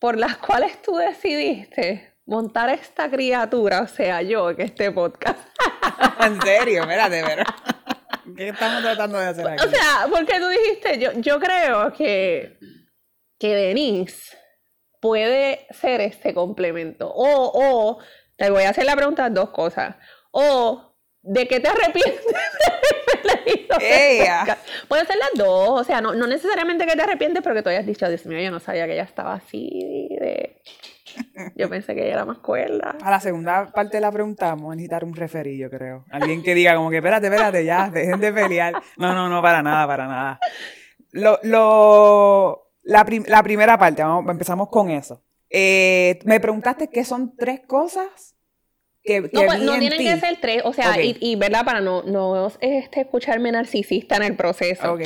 Speaker 1: por las cuales tú decidiste montar esta criatura, o sea, yo, en este podcast.
Speaker 2: en serio, espérate, pero... ¿Qué estamos tratando de hacer aquí?
Speaker 1: O sea, porque tú dijiste, yo, yo creo que, que Denise puede ser este complemento. O, o, te voy a hacer la pregunta dos cosas. O, ¿de qué te arrepientes Puede ser las dos, o sea, no, no necesariamente que te arrepientes, pero que tú hayas dicho, Dios mío, yo no sabía que ella estaba así de... Yo pensé que ella era más cuerda.
Speaker 2: A la segunda parte la preguntamos, a necesitar un referillo, creo. Alguien que diga como que, espérate, espérate, ya, dejen de pelear. No, no, no, para nada, para nada. Lo, lo, la, la primera parte, vamos, empezamos con eso. Eh, me preguntaste qué son tres cosas
Speaker 1: no, pues, no tienen que ser tres, o sea, y, verdad, para no, no este, escucharme narcisista en el proceso.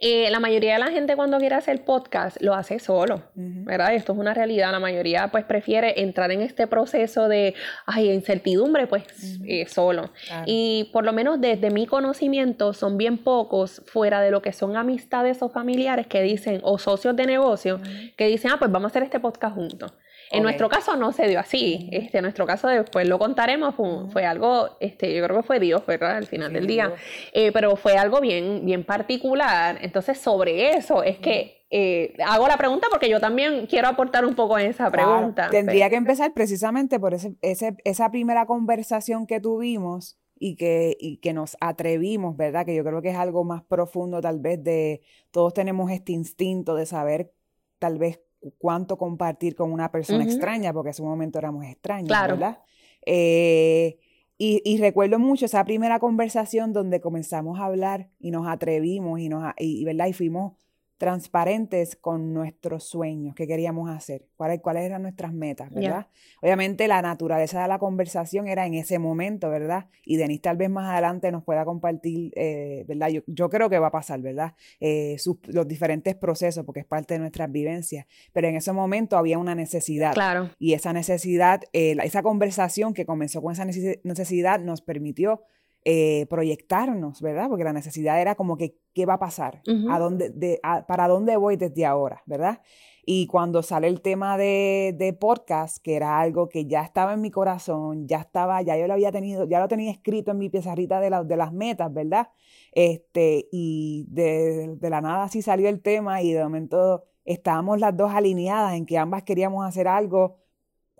Speaker 1: Eh, la mayoría de la gente cuando quiere hacer podcast lo hace solo, ¿verdad? Esto es una realidad. La mayoría pues prefiere entrar en este proceso de, ay, incertidumbre, pues eh, solo. Y por lo menos desde mi conocimiento son bien pocos fuera de lo que son amistades o familiares que dicen, o socios de negocio, que dicen, ah, pues vamos a hacer este podcast juntos. En nuestro caso no se dio así. Este, en nuestro caso después lo contaremos, fue, algo, este, yo creo que fue Dios, ¿verdad? Al final del día. Eh, pero fue algo bien, bien particular. Entonces, sobre eso es que eh, hago la pregunta porque yo también quiero aportar un poco en esa pregunta.
Speaker 2: tendría que empezar precisamente por ese, esa primera conversación que tuvimos y que, y que nos atrevimos, ¿verdad? Que yo creo que es algo más profundo tal vez de todos tenemos este instinto de saber tal vez cuánto compartir con una persona extraña, porque en ese momento éramos extraños, ¿verdad? Eh, y, recuerdo mucho esa primera conversación donde comenzamos a hablar y nos atrevimos y, nos, y, ¿verdad? y fuimos transparentes con nuestros sueños, qué queríamos hacer, cuáles, cuáles eran nuestras metas, ¿verdad? Obviamente la naturaleza de la conversación era en ese momento, ¿verdad? Y Denise tal vez más adelante nos pueda compartir, eh, ¿verdad? Yo, yo, creo que va a pasar, ¿verdad? Eh, los diferentes procesos, porque es parte de nuestras vivencias, pero en ese momento había una necesidad.
Speaker 1: Claro.
Speaker 2: Y esa necesidad, eh, esa conversación que comenzó con esa necesidad nos permitió eh, proyectarnos, ¿verdad? Porque la necesidad era como que, ¿qué va a pasar? ¿A dónde, de, ¿Para dónde voy desde ahora, ¿verdad? Y cuando sale el tema de, de, podcast, que era algo que ya estaba en mi corazón, ya estaba, ya yo lo había tenido, ya lo tenía escrito en mi pizarrita de, de las metas, ¿verdad? Este, y de, de, la nada así salió el tema y de momento estábamos las dos alineadas en que ambas queríamos hacer algo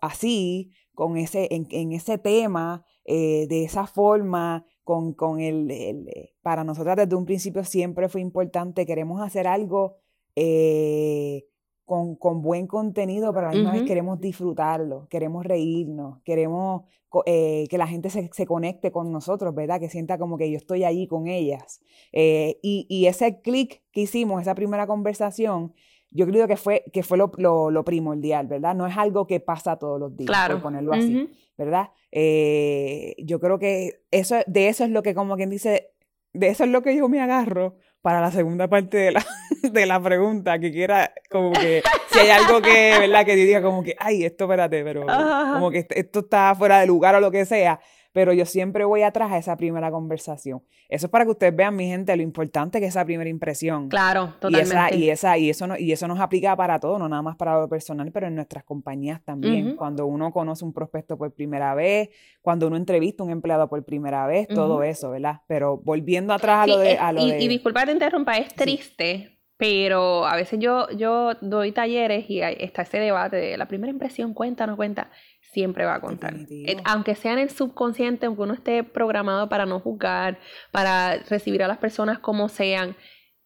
Speaker 2: así, con ese, en, en ese tema, eh, de esa forma, con, con el, el, para nosotras desde un principio siempre fue importante, queremos hacer algo eh, con, con, buen contenido, pero a la misma vez queremos disfrutarlo, queremos reírnos, queremos eh, que la gente se, se, conecte con nosotros, ¿verdad? Que sienta como que yo estoy allí con ellas. Eh, y, y, ese clic que hicimos, esa primera conversación, yo creo que fue, que fue lo, lo, lo, primordial, ¿verdad? No es algo que pasa todos los días, claro. por ponerlo así, ¿verdad? Eh, yo creo que eso, de eso es lo que como quien dice, de eso es lo que yo me agarro para la segunda parte de la, de la pregunta, que quiera, como que, si hay algo que, ¿verdad? Que diga como que, ay, esto espérate, pero como que esto está fuera de lugar o lo que sea, pero yo siempre voy atrás a esa primera conversación. Eso es para que ustedes vean, mi gente, lo importante que es esa primera impresión.
Speaker 1: Claro, totalmente.
Speaker 2: Y, esa, y, eso, no, y eso nos aplica para todo, no nada más para lo personal, pero en nuestras compañías también. Cuando uno conoce un prospecto por primera vez, cuando uno entrevista a un empleado por primera vez, todo eso, ¿verdad? Pero volviendo atrás a lo de... A lo
Speaker 1: y,
Speaker 2: de...
Speaker 1: y disculpa te interrumpa, es triste. Pero a veces yo, yo doy talleres y está ese debate de la primera impresión cuenta o no cuenta siempre va a contar. Eh, aunque sea en el subconsciente, aunque uno esté programado para no juzgar, para recibir a las personas como sean,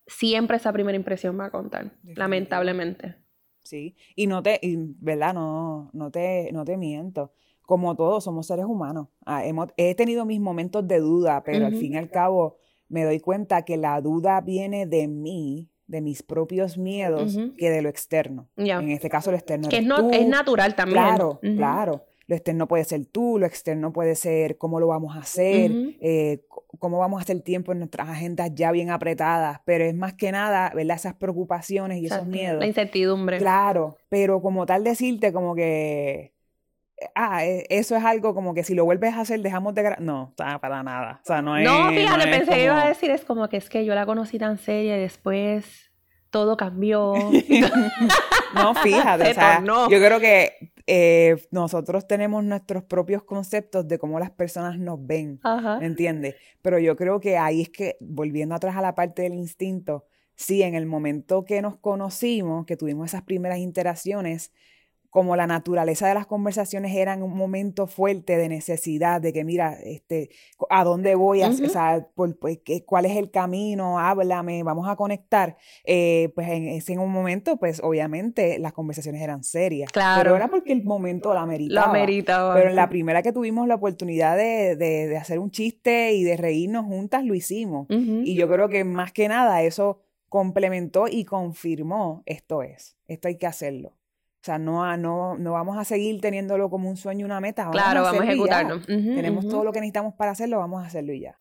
Speaker 1: siempre esa primera impresión va a contar, lamentablemente.
Speaker 2: Sí, y no te, ¿verdad? No, no te, no te miento. Como todos, somos seres humanos. Ah, he tenido mis momentos de duda, pero al fin y al cabo me doy cuenta que la duda viene de mí, de mis propios miedos que de lo externo. En este caso, lo externo.
Speaker 1: Que es, es, natural también.
Speaker 2: Claro, claro. Lo externo puede ser tú, lo externo puede ser cómo lo vamos a hacer, eh, cómo vamos a hacer tiempo en nuestras agendas ya bien apretadas, pero es más que nada, ¿verdad? Esas preocupaciones y esos miedos.
Speaker 1: La incertidumbre.
Speaker 2: Claro, pero como tal decirte como que, ah, e, eso es algo como que si lo vuelves a hacer dejamos de... No, para nada. O sea, no es...
Speaker 1: No, fíjate, pensé que iba a decir, es como que es que yo la conocí tan seria y después todo cambió.
Speaker 2: no, fíjate, o sea, yo creo que eh, nosotros tenemos nuestros propios conceptos de cómo las personas nos ven, ¿me entiendes? Pero yo creo que ahí es que, volviendo atrás a la parte del instinto, sí, en el momento que nos conocimos, que tuvimos esas primeras interacciones, como la naturaleza de las conversaciones era en un momento fuerte de necesidad, de que mira, este, ¿a dónde voy? A, o sea, por, pues, ¿cuál es el camino? Háblame, vamos a conectar. Eh, pues en ese un momento, pues obviamente las conversaciones eran serias. Claro. Pero era porque el momento la meritaba.
Speaker 1: La meritaba.
Speaker 2: Pero en la primera que tuvimos la oportunidad de, de, de hacer un chiste y de reírnos juntas, lo hicimos. Y yo creo que más que nada eso complementó y confirmó esto es, esto hay que hacerlo. O sea, no, no, no vamos a seguir teniéndolo como un sueño, una meta.
Speaker 1: claro, vamos a ejecutarlo.
Speaker 2: Tenemos todo lo que necesitamos para hacerlo, vamos a hacerlo y ya.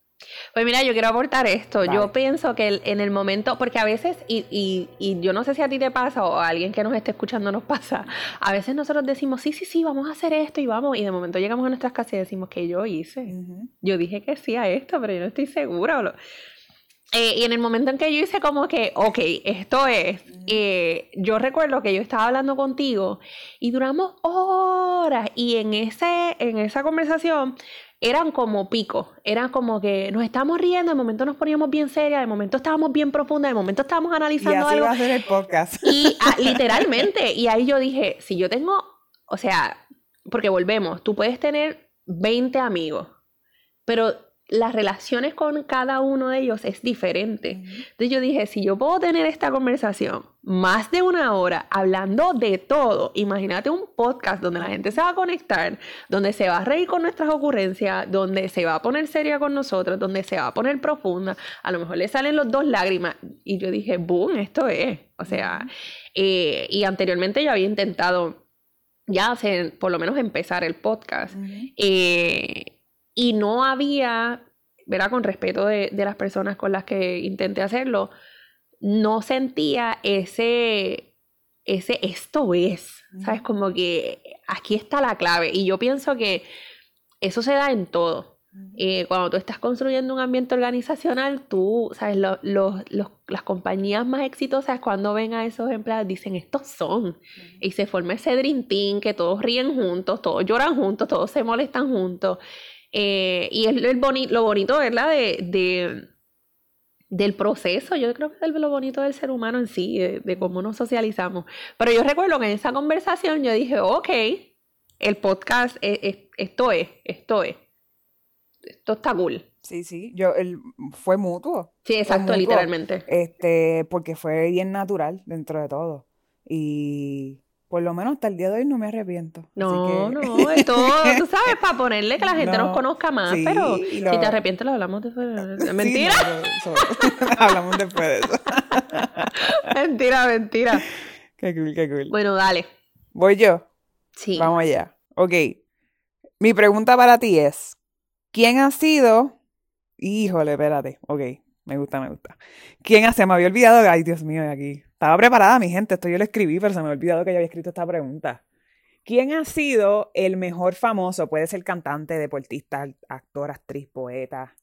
Speaker 1: Pues mira, yo quiero aportar esto. Yo pienso que en el momento, porque a veces, y, y, y, yo no sé si a ti te pasa o a alguien que nos esté escuchando nos pasa, a veces nosotros decimos, sí, sí, sí, vamos a hacer esto y vamos, y de momento llegamos a nuestras casas y decimos, que yo hice? Yo dije que sí a esto, pero yo no estoy segura. Eh, y en el momento en que yo hice como que, ok, esto es, eh, yo recuerdo que yo estaba hablando contigo y duramos horas y en, ese, en esa conversación eran como picos, eran como que nos estábamos riendo, de momento nos poníamos bien serias, de momento estábamos bien profundas, de momento estábamos analizando y así
Speaker 2: algo. Va a ser el podcast.
Speaker 1: Y ah, literalmente, y ahí yo dije, si yo tengo, o sea, porque volvemos, tú puedes tener 20 amigos, pero las relaciones con cada uno de ellos es diferente. Entonces yo dije, si yo puedo tener esta conversación más de una hora hablando de todo, imagínate un podcast donde la gente se va a conectar, donde se va a reír con nuestras ocurrencias, donde se va a poner seria con nosotros, donde se va a poner profunda, a lo mejor le salen los dos lágrimas. Y yo dije, boom, esto es. O sea, eh, y anteriormente yo había intentado ya hacer, por lo menos empezar el podcast. eh, y no había, ¿verdad? Con respeto de, las personas con las que intenté hacerlo, no sentía ese, ese esto es, ¿sabes? Como que aquí está la clave. Y yo pienso que eso se da en todo. Eh, cuando tú estás construyendo un ambiente organizacional, tú, sabes, las compañías más exitosas cuando ven a esos empleados dicen, estos son. Y se forma ese dream team que todos ríen juntos, todos lloran juntos, todos se molestan juntos. Eh, y es el lo bonito, ¿verdad? De, del proceso, yo creo que es lo bonito del ser humano en sí, de, cómo nos socializamos. Pero yo recuerdo que en esa conversación yo dije, ok, el podcast, esto es, esto es esto está cool.
Speaker 2: Sí, sí, yo, el, fue mutuo.
Speaker 1: Sí, exacto, literalmente.
Speaker 2: Este, porque fue bien natural dentro de todo. Y por lo menos hasta el día de hoy no me arrepiento.
Speaker 1: No, no, es todo, tú sabes, para ponerle que la gente nos conozca más, pero si te arrepientes lo hablamos después. Mentira.
Speaker 2: hablamos después de eso.
Speaker 1: mentira, mentira.
Speaker 2: Qué cool, qué cool.
Speaker 1: Bueno, dale.
Speaker 2: ¿Voy yo?
Speaker 1: Sí.
Speaker 2: Vamos allá. Ok. Mi pregunta para ti es, ¿Quién ha sido? Híjole, espérate. Ok, me gusta, me gusta. ¿Quién ha, se me había olvidado? Ay, Dios mío, aquí. Estaba preparada mi gente, esto yo lo escribí, pero se me había olvidado que yo había escrito esta pregunta. ¿Quién ha sido el mejor famoso? Puede ser cantante, deportista, actor, actriz, poeta,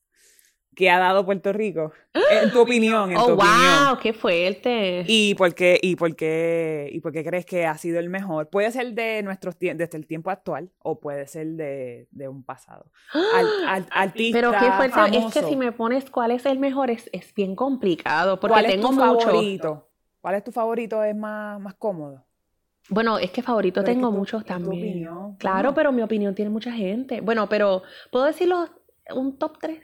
Speaker 2: que ha dado Puerto Rico? En tu opinión, en oh, tu wow,
Speaker 1: qué fuerte.
Speaker 2: ¿Y por qué, y por qué, y por qué crees que ha sido el mejor? Puede ser de nuestros desde el tiempo actual o puede ser de, un pasado. Al, artista
Speaker 1: Pero qué fuerte, es que si me pones cuál es el mejor es, bien complicado porque ¿Cuál es tu
Speaker 2: favorito? ¿Cuál es tu favorito? ¿Es más, más cómodo?
Speaker 1: Bueno, es que favorito tengo muchos también. Claro, pero mi opinión tiene mucha gente. Bueno, pero ¿puedo decirlo un top 3?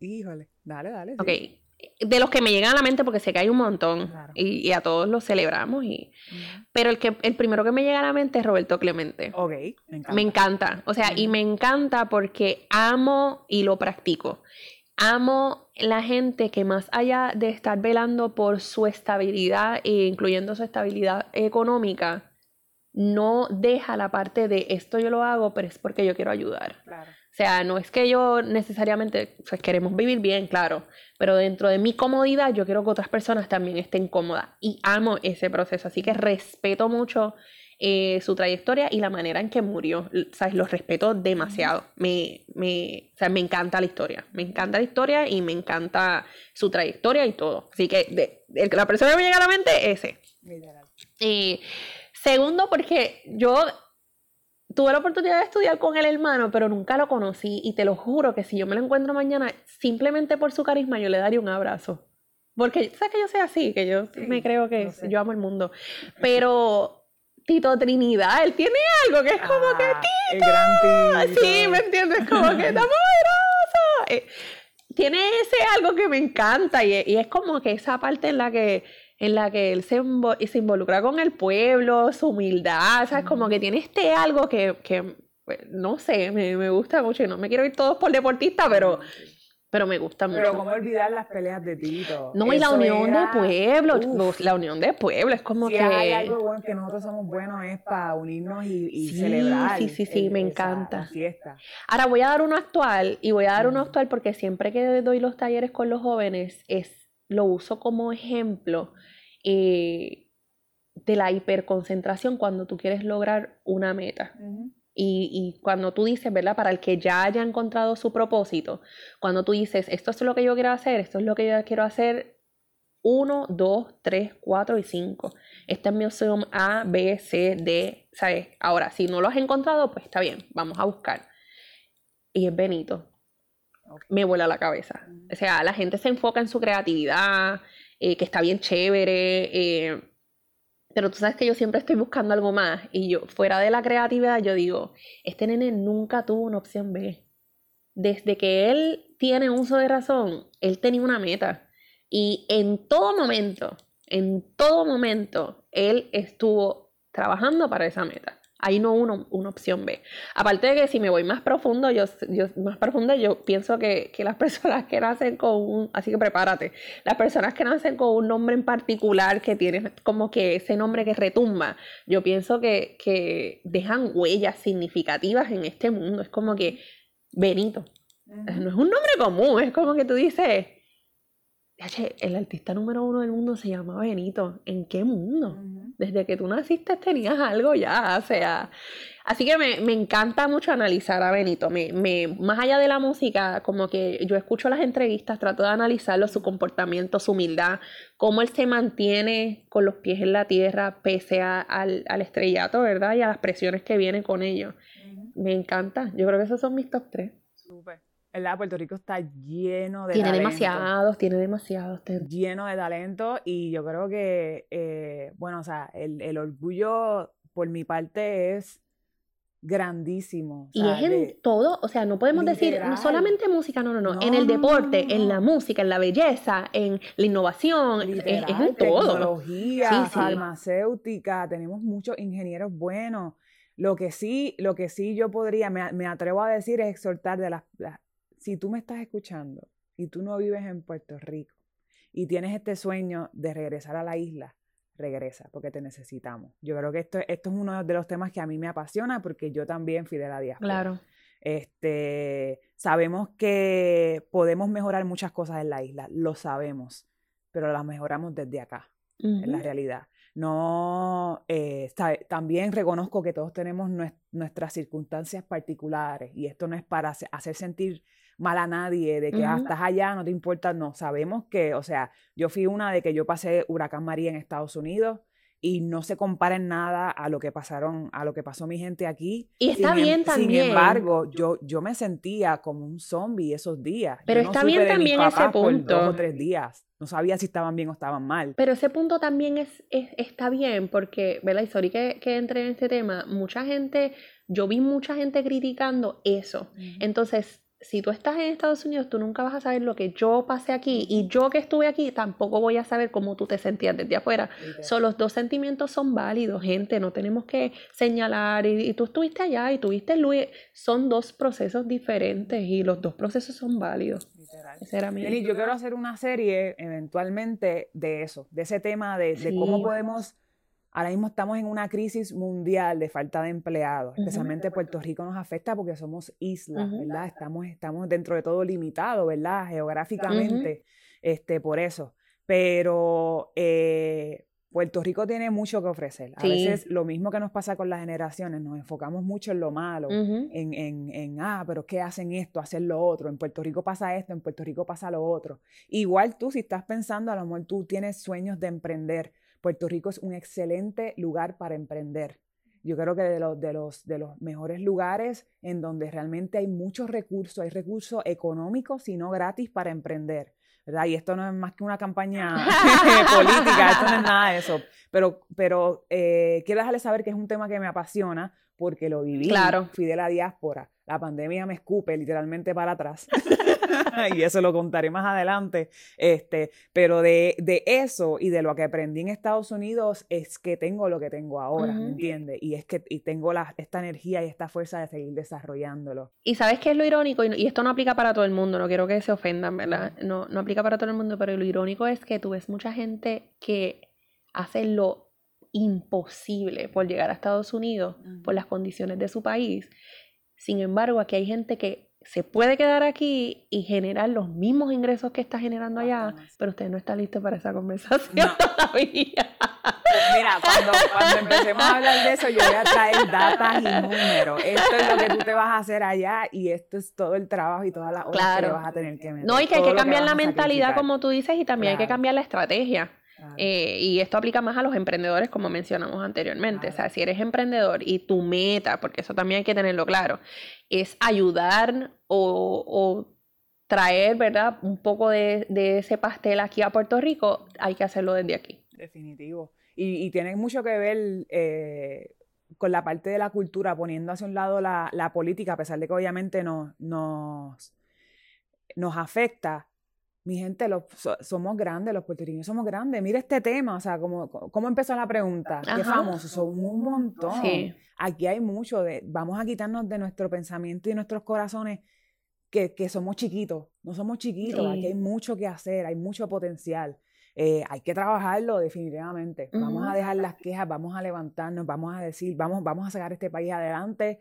Speaker 2: Híjole, dale, dale.
Speaker 1: Ok, de los que me llegan a la mente, porque sé que hay un montón y, a todos los celebramos. Y, Pero el, que, el primero que me llega a la mente es Roberto Clemente.
Speaker 2: Ok, me encanta.
Speaker 1: Me encanta, o sea, y me encanta porque amo y lo practico. Amo la gente que más allá de estar velando por su estabilidad, e incluyendo su estabilidad económica, no deja la parte de esto yo lo hago, pero es porque yo quiero ayudar. Claro. O sea, no es que yo necesariamente, pues queremos vivir bien, claro, pero dentro de mi comodidad yo quiero que otras personas también estén cómodas y amo ese proceso, así que respeto mucho eh, su trayectoria y la manera en que murió, ¿sabes? Lo respeto demasiado, me, me, o sea, me encanta la historia, me encanta la historia y me encanta su trayectoria y todo, así que de, la persona que me llega a la mente, ese. Y segundo, porque yo tuve la oportunidad de estudiar con el hermano, pero nunca lo conocí y te lo juro que si yo me lo encuentro mañana, simplemente por su carisma yo le daría un abrazo. Porque sabes que yo soy así, que yo me creo que yo amo el mundo. Pero Tito Trinidad, él tiene algo que es como que
Speaker 2: ah, Tito. El gran
Speaker 1: Tito. Sí, ¿me entiendes? Como que está muy eh, tiene ese algo que me encanta y, y es como que esa parte en la que en la que él se, se involucra con el pueblo, su humildad, ¿sabes? Como que tiene este algo que, que pues, no sé, me, me, gusta mucho y no me quiero ir todos por deportista, pero, pero me gusta mucho.
Speaker 2: Pero cómo olvidar las peleas de Tito.
Speaker 1: No, y la unión de pueblo, la unión de pueblo, es como que...
Speaker 2: hay algo bueno que nosotros somos buenos es para unirnos y, y celebrar.
Speaker 1: Sí, sí, sí, me encanta. fiesta. Ahora voy a dar uno actual, y voy a dar uno actual porque siempre que doy los talleres con los jóvenes es lo uso como ejemplo eh, de la hiperconcentración cuando tú quieres lograr una meta. y, y, cuando tú dices, ¿verdad? Para el que ya haya encontrado su propósito, cuando tú dices, esto es lo que yo quiero hacer, esto es lo que yo quiero hacer, uno, dos, tres, cuatro y cinco. Esta es mi opción A, B, C, D, ¿sabes? Ahora, si no lo has encontrado, pues está bien, vamos a buscar. Y es Benito me vuela la cabeza. O sea, la gente se enfoca en su creatividad, eh, que está bien chévere, eh, pero tú sabes que yo siempre estoy buscando algo más y yo, fuera de la creatividad, yo digo, este nene nunca tuvo una opción B. Desde que él tiene uso de razón, él tenía una meta y en todo momento, en todo momento, él estuvo trabajando para esa meta. Ahí no uno, una opción B. Aparte de que si me voy más profundo, yo, yo más profundo, yo pienso que, que, las personas que nacen con un, así que prepárate, las personas que nacen con un nombre en particular que tiene como que ese nombre que retumba, yo pienso que, que dejan huellas significativas en este mundo. Es como que Benito. No es un nombre común, es como que tú dices, el artista número uno del mundo se llama Benito. ¿En qué mundo? Desde que tú naciste tenías algo ya, o sea, así que me, me encanta mucho analizar a Benito, me, me, más allá de la música, como que yo escucho las entrevistas, trato de analizarlo, su comportamiento, su humildad, cómo él se mantiene con los pies en la tierra pese al, al, estrellato, ¿verdad? Y a las presiones que vienen con ello. Me encanta, yo creo que esos son mis top tres.
Speaker 2: Súper. ¿Verdad? Puerto Rico está lleno de
Speaker 1: tiene demasiados, tiene demasiados.
Speaker 2: Lleno de talento y yo creo que, eh, bueno, o sea, el, orgullo por mi parte es grandísimo.
Speaker 1: y es en todo, o sea, no podemos decir no solamente música, no, no, no, en el deporte, en la música, en la belleza, en la innovación, es, en todo.
Speaker 2: Tecnología, farmacéutica, tenemos muchos ingenieros buenos. Lo que sí, lo que sí yo podría, me, me atrevo a decir es exhortar de las si tú me estás escuchando y tú no vives en Puerto Rico y tienes este sueño de regresar a la isla, regresa porque te necesitamos. Yo creo que esto, esto es uno de los temas que a mí me apasiona porque yo también fui de la diáspora.
Speaker 1: Claro.
Speaker 2: Este, sabemos que podemos mejorar muchas cosas en la isla, lo sabemos, pero las mejoramos desde acá, en la realidad. No, eh, también reconozco que todos tenemos nuestras circunstancias particulares y esto no es para hacer sentir mal a nadie, de que ah, estás allá, no te importa, no, sabemos que, o sea, yo fui una de que yo pasé huracán María en Estados Unidos y no se compara en nada a lo que pasaron, a lo que pasó mi gente aquí.
Speaker 1: Y está em, bien también.
Speaker 2: Sin embargo, yo, yo me sentía como un zombie esos días.
Speaker 1: Pero está bien también ese punto.
Speaker 2: dos o tres días. No sabía si estaban bien o estaban mal.
Speaker 1: Pero ese punto también es, está bien porque, ¿verdad? Y sorry que, que entre en este tema, mucha gente, yo vi mucha gente criticando eso. Entonces, si tú estás en Estados Unidos, tú nunca vas a saber lo que yo pasé aquí y yo que estuve aquí tampoco voy a saber cómo tú te sentías desde afuera. Son los dos sentimientos son válidos, gente, no tenemos que señalar y, tú estuviste allá y tuviste Luis, son dos procesos diferentes y los dos procesos son válidos.
Speaker 2: Literal. yo quiero hacer una serie eventualmente de eso, de ese tema de, de cómo podemos Ahora mismo estamos en una crisis mundial de falta de empleados, especialmente Puerto Rico nos afecta porque somos islas, ¿verdad? Estamos, estamos dentro de todo limitado, ¿verdad? Geográficamente, este, por eso. Pero eh, Puerto Rico tiene mucho que ofrecer. A veces lo mismo que nos pasa con las generaciones, nos enfocamos mucho en lo malo, en, en, en, ah, pero ¿qué hacen esto? Hacen lo otro. En Puerto Rico pasa esto, en Puerto Rico pasa lo otro. Igual tú, si estás pensando, a lo mejor tú tienes sueños de emprender Puerto Rico es un excelente lugar para emprender. Yo creo que de los, de, los, de los mejores lugares en donde realmente hay muchos recursos, hay recursos económicos, sino gratis para emprender. ¿verdad? Y esto no es más que una campaña política, esto no es nada de eso. Pero, pero eh, quiero dejarles saber que es un tema que me apasiona porque lo viví.
Speaker 1: Claro.
Speaker 2: Fui de la diáspora. La pandemia me escupe literalmente para atrás. y eso lo contaré más adelante. Este, pero de, de, eso y de lo que aprendí en Estados Unidos es que tengo lo que tengo ahora, ¿me entiendes? Y es que y tengo la, esta energía y esta fuerza de seguir desarrollándolo.
Speaker 1: Y sabes qué es lo irónico, y, esto no aplica para todo el mundo, no quiero que se ofendan, ¿verdad? No, no aplica para todo el mundo, pero lo irónico es que tú ves mucha gente que hace lo imposible por llegar a Estados Unidos por las condiciones de su país. Sin embargo, aquí hay gente que se puede quedar aquí y generar los mismos ingresos que está generando allá, pero usted no está listo para esa conversación todavía.
Speaker 2: Mira, cuando, cuando, empecemos a hablar de eso, yo voy a traer datos y números. Esto es lo que tú te vas a hacer allá y esto es todo el trabajo y todas las horas que vas a tener que meter.
Speaker 1: No, y que hay que cambiar la mentalidad, como tú dices, y también hay que cambiar la estrategia. Eh, y esto aplica más a los emprendedores, como mencionamos anteriormente. O sea, si eres emprendedor y tu meta, porque eso también hay que tenerlo claro, es ayudar o, traer, ¿verdad? Un poco de, ese pastel aquí a Puerto Rico, hay que hacerlo desde aquí.
Speaker 2: Definitivo. Y, tiene mucho que ver eh, con la parte de la cultura, poniendo hacia un lado la, política, a pesar de que obviamente nos, nos, nos afecta mi gente, los, somos grandes, los puertorriqueños somos grandes. Mira este tema, o sea, ¿cómo, cómo empezó la pregunta? Qué famosos, son un montón. Aquí hay mucho de, vamos a quitarnos de nuestro pensamiento y nuestros corazones que, que somos chiquitos. No somos chiquitos, aquí hay mucho que hacer, hay mucho potencial. Eh, hay que trabajarlo definitivamente. Vamos a dejar las quejas, vamos a levantarnos, vamos a decir, vamos, vamos a sacar este país adelante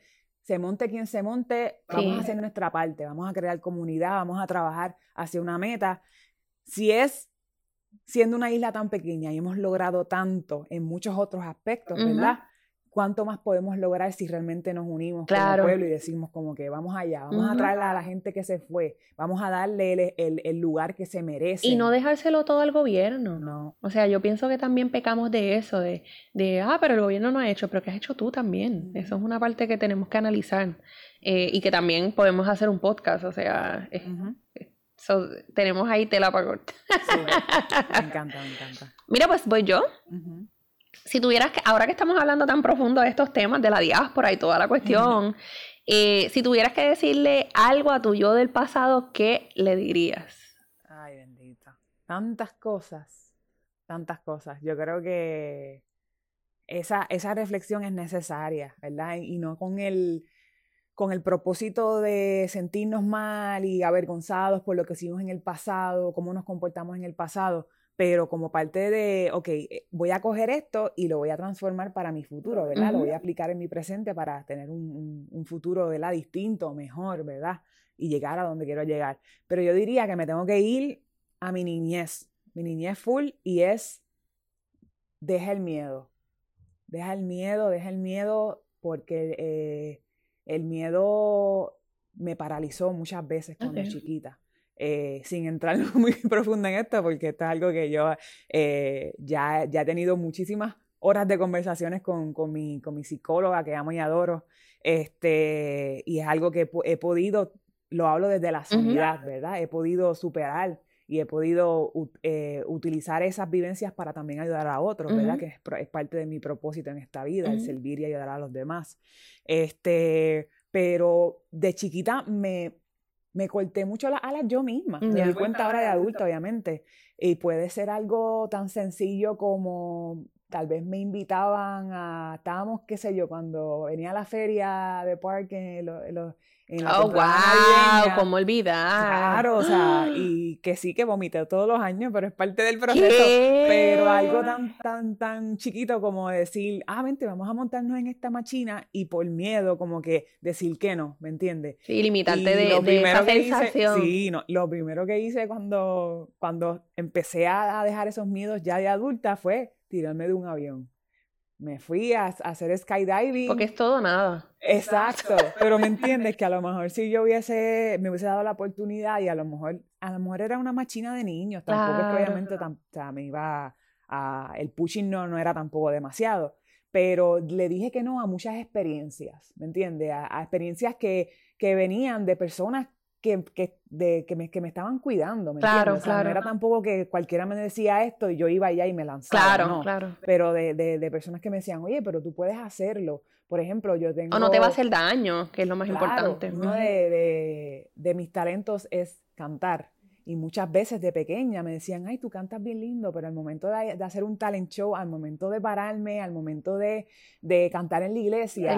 Speaker 2: se monte quien se monte, vamos a hacer nuestra parte, vamos a crear comunidad, vamos a trabajar hacia una meta. Si es siendo una isla tan pequeña y hemos logrado tanto en muchos otros aspectos, ¿verdad? ¿Cuánto más podemos lograr si realmente nos unimos como pueblo y decimos como que vamos allá, vamos a traer a la gente que se fue, vamos a darle el, lugar que se merece?
Speaker 1: Y no dejárselo todo al gobierno. No. O sea, yo pienso que también pecamos de eso, de, de ah, pero el gobierno no ha hecho, pero ¿qué has hecho tú también? Eso es una parte que tenemos que analizar eh, y que también podemos hacer un podcast, o sea, tenemos ahí tela para cortar.
Speaker 2: me encanta, me encanta.
Speaker 1: Mira, pues voy yo si tuvieras que, ahora que estamos hablando tan profundo de estos temas, de la diáspora y toda la cuestión, eh, si tuvieras que decirle algo a tu yo del pasado, ¿qué le dirías?
Speaker 2: Ay, bendita. Tantas cosas, tantas cosas. Yo creo que esa, esa reflexión es necesaria, ¿verdad? Y no con el, con el propósito de sentirnos mal y avergonzados por lo que hicimos en el pasado, cómo nos comportamos en el pasado, pero como parte de, ok, eh, voy a coger esto y lo voy a transformar para mi futuro, ¿verdad? Lo voy a aplicar en mi presente para tener un, un, futuro, ¿verdad? Distinto, mejor, ¿verdad? Y llegar a donde quiero llegar. Pero yo diría que me tengo que ir a mi niñez, mi niñez full, y es, deja el miedo, deja el miedo, deja el miedo, porque eh, el miedo me paralizó muchas veces cuando era chiquita. Eh, sin entrar muy profundo en esto, porque esto es algo que yo eh, ya, ya he tenido muchísimas horas de conversaciones con, con, mi, con mi psicóloga, que amo y adoro, este, y es algo que he, podido, lo hablo desde la sanidad, ¿verdad? He podido superar y he podido eh, utilizar esas vivencias para también ayudar a otros, ¿verdad? Que es, parte de mi propósito en esta vida, el servir y ayudar a los demás. Este, pero de chiquita me, me corté mucho las alas yo misma. Me di cuenta ahora de adulta, obviamente. Y puede ser algo tan sencillo como tal vez me invitaban a, estábamos, qué sé yo, cuando venía a la feria de parque,
Speaker 1: oh, wow, cómo olvidar.
Speaker 2: Claro, o sea, y que sí que vomité todos los años, pero es parte del proceso. Pero algo tan, tan, tan chiquito como decir, ah, vente, vamos a montarnos en esta machina y por miedo como que decir que no, ¿me entiendes?
Speaker 1: Sí, limitarte de, de esa sensación.
Speaker 2: sí, no, lo primero que hice cuando, cuando empecé a dejar esos miedos ya de adulta fue tirarme de un avión me fui a, hacer skydiving.
Speaker 1: Porque es todo nada.
Speaker 2: Exacto, pero me entiendes que a lo mejor si yo hubiese, me hubiese dado la oportunidad y a lo mejor, a lo mejor era una machina de niños, tampoco es que obviamente o sea, me iba a, el pushing no, no era tampoco demasiado, pero le dije que no a muchas experiencias, ¿me entiendes? A, experiencias que, que venían de personas que, que, de, que, me, que me estaban cuidando, ¿me claro, Claro. No era tampoco que cualquiera me decía esto y yo iba allá y me lanzaba, Claro, no. claro. Pero de, de, de, personas que me decían, oye, pero tú puedes hacerlo. Por ejemplo, yo tengo...
Speaker 1: O no te va a hacer daño, que es lo más importante.
Speaker 2: Uno de, de mis talentos es cantar. Y muchas veces de pequeña me decían, ay, tú cantas bien lindo, pero al momento de, hacer un talent show, al momento de pararme, al momento de, de cantar en la iglesia,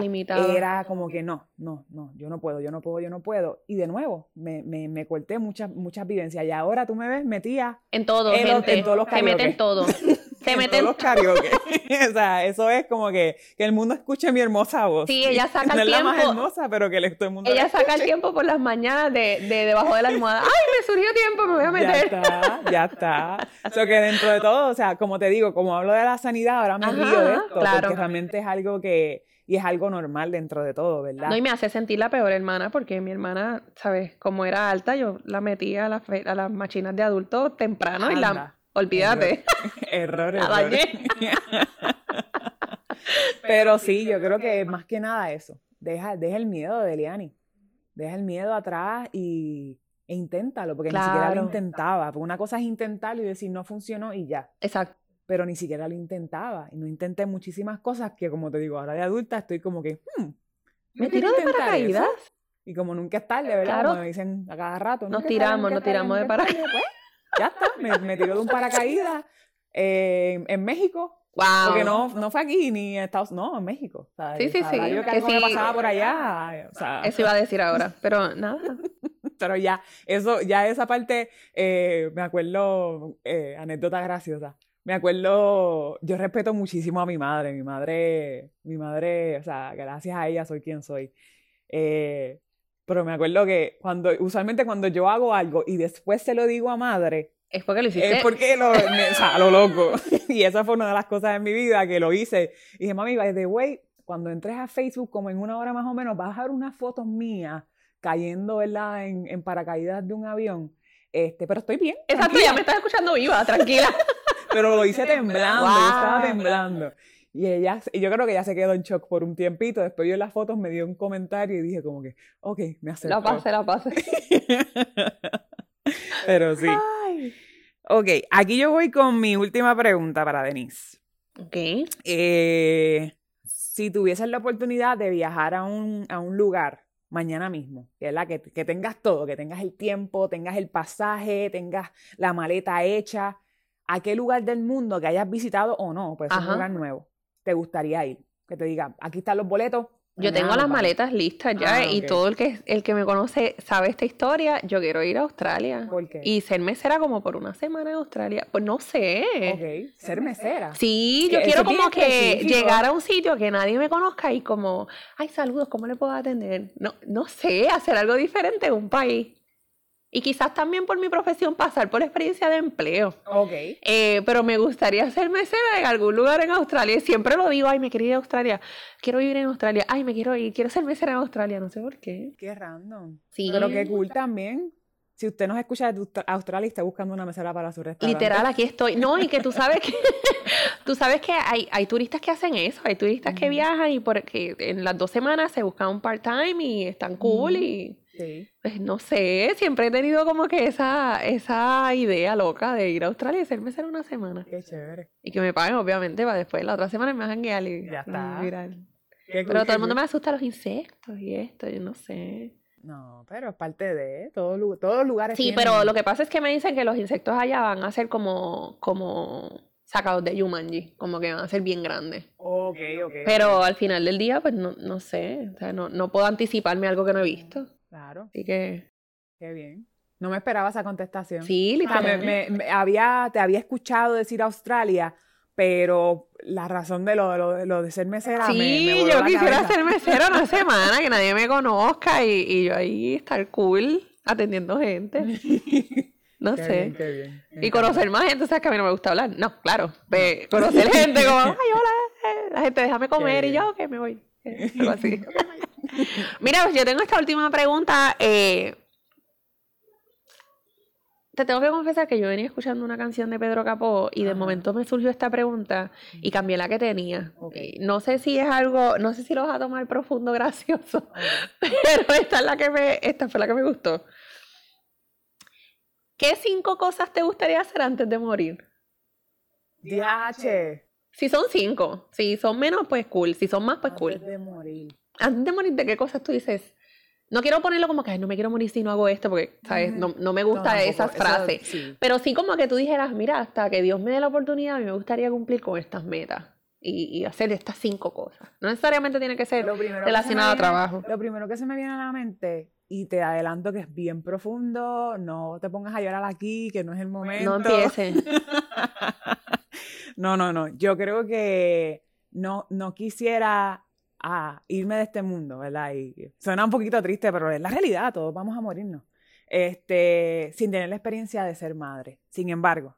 Speaker 2: era como que no, no, no, yo no puedo, yo no puedo, yo no puedo. Y de nuevo, me, me, me corté muchas, muchas vivencias. Y ahora tú me ves metida
Speaker 1: en todo, en, gente. en todos los Se meten todo.
Speaker 2: Se meten los karaoke. o sea, eso es como que, que el mundo escuche mi hermosa voz.
Speaker 1: Sí, ella saca
Speaker 2: no
Speaker 1: el tiempo.
Speaker 2: No es la más hermosa, pero que todo el mundo
Speaker 1: Ella saca el tiempo por las mañanas de, de debajo de la almohada. ¡Ay, me surgió tiempo! Me voy a meter.
Speaker 2: Ya está, ya está. Eso que dentro de todo, o sea, como te digo, como hablo de la sanidad, ahora me río de esto. Claro. Porque realmente es algo que y es algo normal dentro de todo, ¿verdad?
Speaker 1: No, y me hace sentir la peor hermana, porque mi hermana, ¿sabes? Como era alta, yo la metía a, a las machinas de adultos temprano y la Olvídate.
Speaker 2: Error, error. Pero sí, yo creo que más que nada eso. Deja, deja el miedo de Eliani. Deja el miedo atrás y, e inténtalo, porque ni siquiera lo intentaba. Porque una cosa es intentarlo y decir no funcionó y ya.
Speaker 1: Exacto.
Speaker 2: Pero ni siquiera lo intentaba. Y no intenté muchísimas cosas que, como te digo, ahora de adulta estoy como que, hmm,
Speaker 1: ¿me tiro de paracaídas?
Speaker 2: Y como nunca es tarde, ¿verdad? Como me dicen a cada rato.
Speaker 1: Nos tiramos, nos tiramos de paracaídas. Pues,
Speaker 2: ya está, me, me tiró de un paracaídas eh, en México. Wow. Porque no, no fue aquí ni en Estados Unidos, no, en México.
Speaker 1: sí, sí, sí.
Speaker 2: Yo que, me pasaba por allá. O sea.
Speaker 1: Eso iba a decir ahora, pero nada.
Speaker 2: pero ya, eso, ya esa parte, eh, me acuerdo, eh, anécdota graciosa. Me acuerdo, yo respeto muchísimo a mi madre. Mi madre, mi madre, o sea, gracias a ella soy quien soy. Eh, pero me acuerdo que cuando, usualmente cuando yo hago algo y después se lo digo a madre,
Speaker 1: Es porque lo hiciste.
Speaker 2: Es porque lo, o sea, lo loco. y esa fue una de las cosas en mi vida que lo hice. Y dije, mami, by the way, cuando entres a Facebook, como en una hora más o menos, vas a ver unas fotos mías cayendo, ¿verdad?, en, en paracaídas de un avión. Este, pero estoy bien.
Speaker 1: Exacto, ya me estás escuchando viva, tranquila.
Speaker 2: pero lo hice temblando, yo estaba temblando. Y ella, yo creo que ella se quedó en shock por un tiempito. Después vio las fotos, me dio un comentario y dije como que, ok, me acerco.
Speaker 1: La pase, la pase.
Speaker 2: Pero sí. Ok, aquí yo voy con mi última pregunta para Denise.
Speaker 1: Ok.
Speaker 2: Eh, si tuvieses la oportunidad de viajar a un, a un lugar mañana mismo, ¿verdad? Que, que tengas todo, que tengas el tiempo, tengas el pasaje, tengas la maleta hecha, ¿a qué lugar del mundo que hayas visitado o no, pues es un lugar nuevo, te gustaría ir? Que te diga, aquí están los boletos,
Speaker 1: yo tengo las maletas listas ya ah, y todo el que, el que me conoce sabe esta historia. Yo quiero ir a Australia.
Speaker 2: ¿Por qué?
Speaker 1: Y ser mesera como por una semana en Australia. Pues no sé.
Speaker 2: Ok, ser mesera.
Speaker 1: Sí, yo quiero como que llegar a un sitio que nadie me conozca y como, ay, saludos, ¿cómo le puedo atender? No, no sé, hacer algo diferente en un país. Y quizás también por mi profesión pasar por experiencia de empleo.
Speaker 2: Ok.
Speaker 1: Eh, pero me gustaría ser mesera en algún lugar en Australia. Y siempre lo digo, ay, me quiero ir a Australia. Quiero vivir en Australia. Ay, me quiero ir. Quiero ser mesera en Australia. No sé por qué.
Speaker 2: Qué random. Sí. Pero qué cool también. Si usted nos escucha de Australia y está buscando una mesera para su restaurante.
Speaker 1: Literal, aquí estoy. No, y que tú sabes que tú sabes que hay, hay turistas que hacen eso. Hay turistas que viajan y porque en las dos semanas se buscan un part-time y están cool y pues no sé, siempre he tenido como que esa, esa idea loca de ir a Australia y ser mesera una semana.
Speaker 2: Qué chévere.
Speaker 1: Y que me paguen, obviamente, para después la otra semana me dejan guiar y
Speaker 2: ya está.
Speaker 1: pero todo el mundo me asusta los insectos y esto, yo no sé.
Speaker 2: No, pero es parte de todo, todos los lugares.
Speaker 1: Sí, pero lo que pasa es que me dicen que los insectos allá van a ser como, como sacados de Yumanji, como que van a ser bien grandes.
Speaker 2: Ok, ok.
Speaker 1: Pero al final del día, pues no, no sé, o sea, no, no puedo anticiparme algo que no he visto.
Speaker 2: Claro.
Speaker 1: Así que.
Speaker 2: Qué bien. No me esperaba esa contestación.
Speaker 1: Sí,
Speaker 2: literalmente. me, había, te había escuchado decir Australia, pero la razón de lo, de, lo, de ser mesera
Speaker 1: sí,
Speaker 2: me,
Speaker 1: yo quisiera ser mesera una semana, que nadie me conozca y, y yo ahí estar cool atendiendo gente. No sé.
Speaker 2: qué bien.
Speaker 1: Y conocer más gente, ¿sabes que a mí no me gusta hablar? No, claro. conocer gente como, ay, hola, eh, la gente déjame comer y yo, que me voy. Algo así. Mira, yo tengo esta última pregunta. Eh, te tengo que confesar que yo venía escuchando una canción de Pedro Capó y de momento me surgió esta pregunta y cambié la que tenía. No sé si es algo, no sé si lo vas a tomar profundo, gracioso, pero esta es la que me, esta fue la que me gustó. ¿Qué cinco cosas te gustaría hacer antes de morir?
Speaker 2: DH.
Speaker 1: Si son cinco, si son menos, pues cool. Si son más, pues cool.
Speaker 2: Antes de morir
Speaker 1: antes de morir, ¿de qué cosas tú dices? No quiero ponerlo como que no me quiero morir si no hago esto, porque, ¿sabes? No, no me gusta esa frase. Pero sí como que tú dijeras, mira, hasta que Dios me dé la oportunidad, a mí me gustaría cumplir con estas metas. Y, hacer estas cinco cosas. No necesariamente tiene que ser relacionado a trabajo.
Speaker 2: Lo primero que se me viene a la mente, y te adelanto que es bien profundo, no te pongas a llorar aquí, que no es el momento.
Speaker 1: No empieces.
Speaker 2: no, no, no. Yo creo que no, no quisiera a irme de este mundo, ¿verdad? Y suena un poquito triste, pero es la realidad, todos vamos a morirnos. Este, sin tener la experiencia de ser madre. Sin embargo,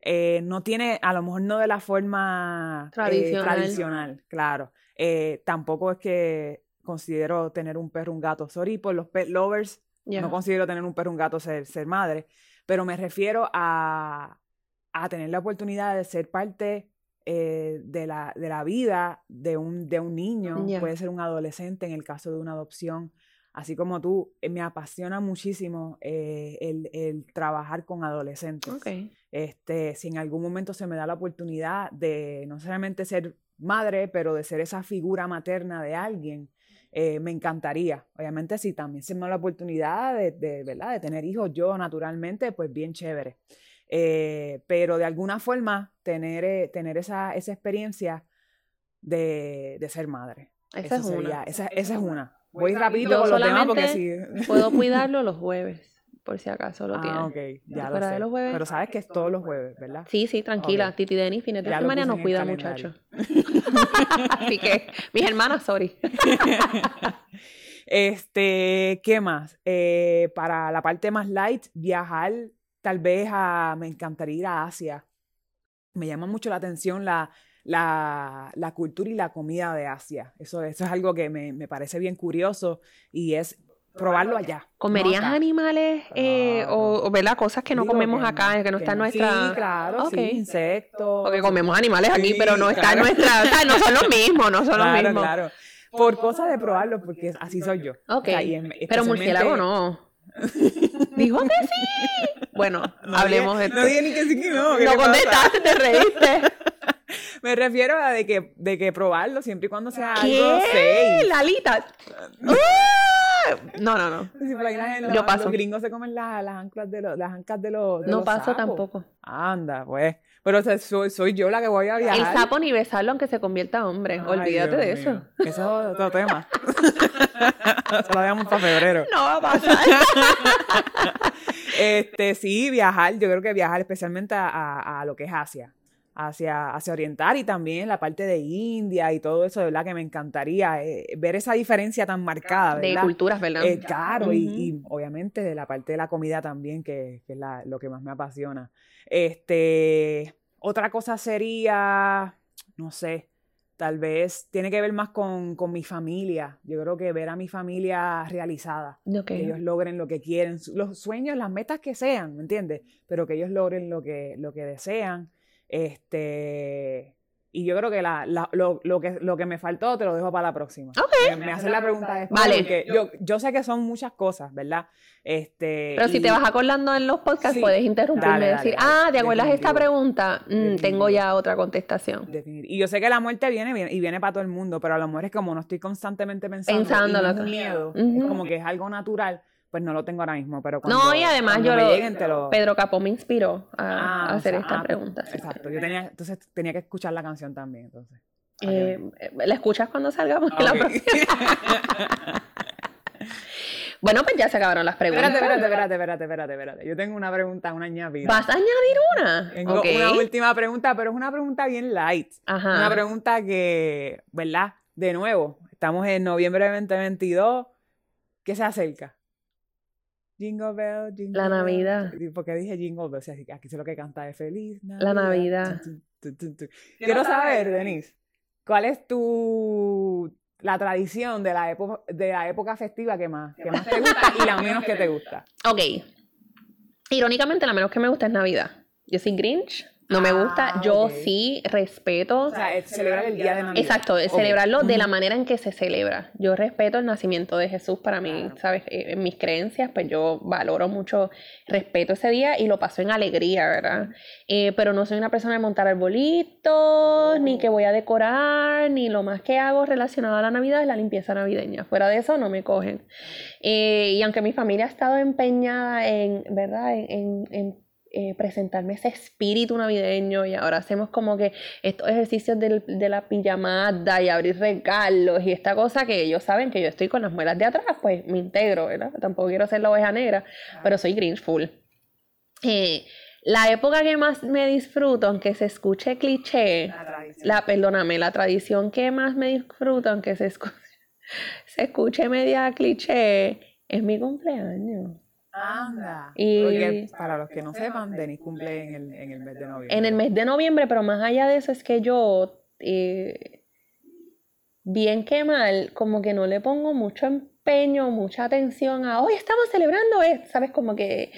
Speaker 2: eh, no tiene, a lo mejor no de la forma
Speaker 1: eh,
Speaker 2: tradicional, claro. Eh, tampoco es que considero tener un perro, un gato. Sorry por los pet lovers, no considero tener un perro, un gato ser, ser madre, pero me refiero a, a tener la oportunidad de ser parte eh, de, la, de, la, vida de un, de un niño, puede ser un adolescente en el caso de una adopción. Así como tú, eh, me apasiona muchísimo eh, el, el, trabajar con adolescentes. Este, si en algún momento se me da la oportunidad de no solamente ser madre, pero de ser esa figura materna de alguien, me encantaría. Obviamente, si también se me da la oportunidad de, de, ¿verdad? de tener hijos yo naturalmente, pues bien chévere. Eh, pero de alguna forma tener, eh, tener esa, esa experiencia de, de, ser madre.
Speaker 1: Esa es una.
Speaker 2: Esa, esa, es una. Voy rapidito con los temas porque
Speaker 1: si... puedo cuidarlo los jueves, por si acaso lo
Speaker 2: ah, ok, ya lo sé. Pero sabes que es todos los jueves, ¿verdad?
Speaker 1: Sí, sí, tranquila. Titi Denis, fines de semana no cuida, muchacho. Así que, mis hermanas, sorry.
Speaker 2: este, ¿qué más? Eh, para la parte más light, viajar tal vez a, me encantaría ir a Asia. Me llama mucho la atención la, la, la cultura y la comida de Asia. Eso, eso es algo que me, me parece bien curioso y es probarlo allá.
Speaker 1: ¿Comerías animales eh, o, ¿verdad? cosas que no comemos acá, que no está en nuestra...
Speaker 2: Sí, claro, sí, insectos.
Speaker 1: Porque comemos animales aquí, pero no está en nuestra... O sea, no son los mismos, no son los mismos.
Speaker 2: Claro, Por cosa de probarlo, porque así soy yo.
Speaker 1: Ok, pero murciélago no. Dijo que sí. Bueno, hablemos de esto.
Speaker 2: No dije ni que sí que no.
Speaker 1: No contestaste, te reíste.
Speaker 2: Me refiero a de que, de que probarlo siempre y cuando sea
Speaker 1: ¿Qué?
Speaker 2: algo safe.
Speaker 1: Lalita. No, no, no.
Speaker 2: Yo paso. Los gringos se comen las, las anclas de los, las ancas de los.
Speaker 1: no paso tampoco.
Speaker 2: Anda, pues. Pero soy, soy, yo la que voy a viajar.
Speaker 1: El sapo ni besarlo aunque se convierta hombre. Olvídate de eso.
Speaker 2: Eso es otro tema. Se lo dejamos para febrero.
Speaker 1: No va a pasar.
Speaker 2: este, sí, viajar. Yo creo que viajar especialmente a, a lo que es Asia hacia, hacia oriental y también la parte de India y todo eso, de verdad que me encantaría eh, ver esa diferencia tan marcada, ¿verdad?
Speaker 1: De culturas, ¿verdad?
Speaker 2: Eh, claro, y, obviamente de la parte de la comida también, que, es lo que más me apasiona. Este, otra cosa sería, no sé, tal vez tiene que ver más con, mi familia. Yo creo que ver a mi familia realizada, que ellos logren lo que quieren, los sueños, las metas que sean, ¿me entiendes? Pero que ellos logren lo que, lo que desean. Este, y yo creo que la, lo, lo, que lo que me faltó te lo dejo para la próxima.
Speaker 1: Ok.
Speaker 2: Me, me la pregunta después. Vale. Porque yo, yo sé que son muchas cosas, ¿verdad? Este,
Speaker 1: Pero si te vas acordando en los podcasts, puedes interrumpirme y decir, ah, ¿te acuerdas esta pregunta? Mm, tengo ya otra contestación.
Speaker 2: Y yo sé que la muerte viene, viene, y viene para todo el mundo, pero a lo mejor es como no estoy constantemente pensando.
Speaker 1: Pensándolo.
Speaker 2: Y miedo. Es como que es algo natural pues no lo tengo ahora mismo, pero cuando,
Speaker 1: No, y además yo lo, Pedro Capó me inspiró a, ah, hacer esta ah, pregunta.
Speaker 2: Exacto, yo tenía, entonces tenía que escuchar la canción también, entonces.
Speaker 1: Eh, ¿La escuchas cuando salgamos la próxima? bueno, pues ya se acabaron las preguntas.
Speaker 2: Espérate, espérate, espérate, espérate, espérate, Yo tengo una pregunta, una añadida.
Speaker 1: ¿Vas a añadir una?
Speaker 2: Tengo una última pregunta, pero es una pregunta bien light. Ajá. Una pregunta que, ¿verdad? De nuevo, estamos en noviembre de 2022. ¿Qué se acerca? Jingle Bell, Jingle
Speaker 1: La Navidad.
Speaker 2: Porque dije Jingle Bell, o sea, aquí sé lo que canta es Feliz
Speaker 1: Navidad. La Navidad.
Speaker 2: Quiero saber, Denise, ¿cuál es tu la tradición de la, época, de la época festiva que más, que más te gusta y la menos que te gusta?
Speaker 1: Ok. Irónicamente, la menos que me gusta es Navidad. Yo soy Grinch. No me gusta. Ah, yo sí respeto.
Speaker 2: O sea, celebrar el día de Navidad.
Speaker 1: Exacto, celebrarlo de la manera en que se celebra. Yo respeto el nacimiento de Jesús para mí, ¿sabes? Eh, en mis creencias, pues yo valoro mucho, respeto ese día y lo paso en alegría, ¿verdad? Eh, pero no soy una persona de montar arbolitos, ni que voy a decorar, ni lo más que hago relacionado a la Navidad es la limpieza navideña. Fuera de eso, no me cogen. Eh, y aunque mi familia ha estado empeñada en, ¿verdad? en, en eh, presentarme ese espíritu navideño y ahora hacemos como que estos ejercicios de la pijamada y abrir regalos y esta cosa que ellos saben que yo estoy con las muelas de atrás, pues me integro, ¿verdad? Tampoco quiero ser la oveja negra, pero soy Grinchful. Eh, la época que más me disfruto, aunque se escuche cliché, la, perdóname, la tradición que más me disfruto, aunque se escuche, se escuche media cliché, es mi cumpleaños.
Speaker 2: Anda. Y para los que no sepan, Denis cumple en el, en el, mes de noviembre.
Speaker 1: En el mes de noviembre, pero más allá de eso es que yo, eh, bien que mal, como que no le pongo mucho empeño, mucha atención a, hoy estamos celebrando, esto, ¿sabes? Como que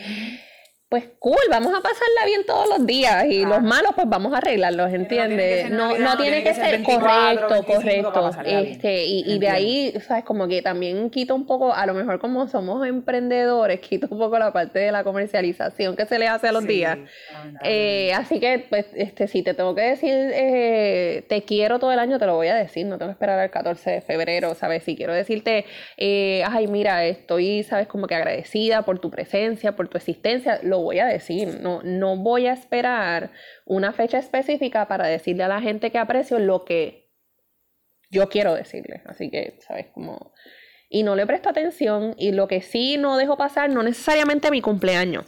Speaker 1: pues cool, vamos a pasarla bien todos los días y los malos pues vamos a arreglarlos, ¿entiendes? No, no, tiene que ser, correcto, correcto. Este, y, y de ahí, ¿sabes? Como que también quito un poco, a lo mejor como somos emprendedores, quito un poco la parte de la comercialización que se le hace a los días. Eh, así que, pues, este, si te tengo que decir, eh, te quiero todo el año, te lo voy a decir, no tengo que esperar al 14 de febrero, ¿sabes? Si quiero decirte, eh, ay, mira, estoy, ¿sabes? Como que agradecida por tu presencia, por tu existencia, lo voy a decir, no, no voy a esperar una fecha específica para decirle a la gente que aprecio lo que yo quiero decirle. Así que, ¿sabes? Como... Y no le presto atención y lo que sí no dejo pasar, no necesariamente mi cumpleaños.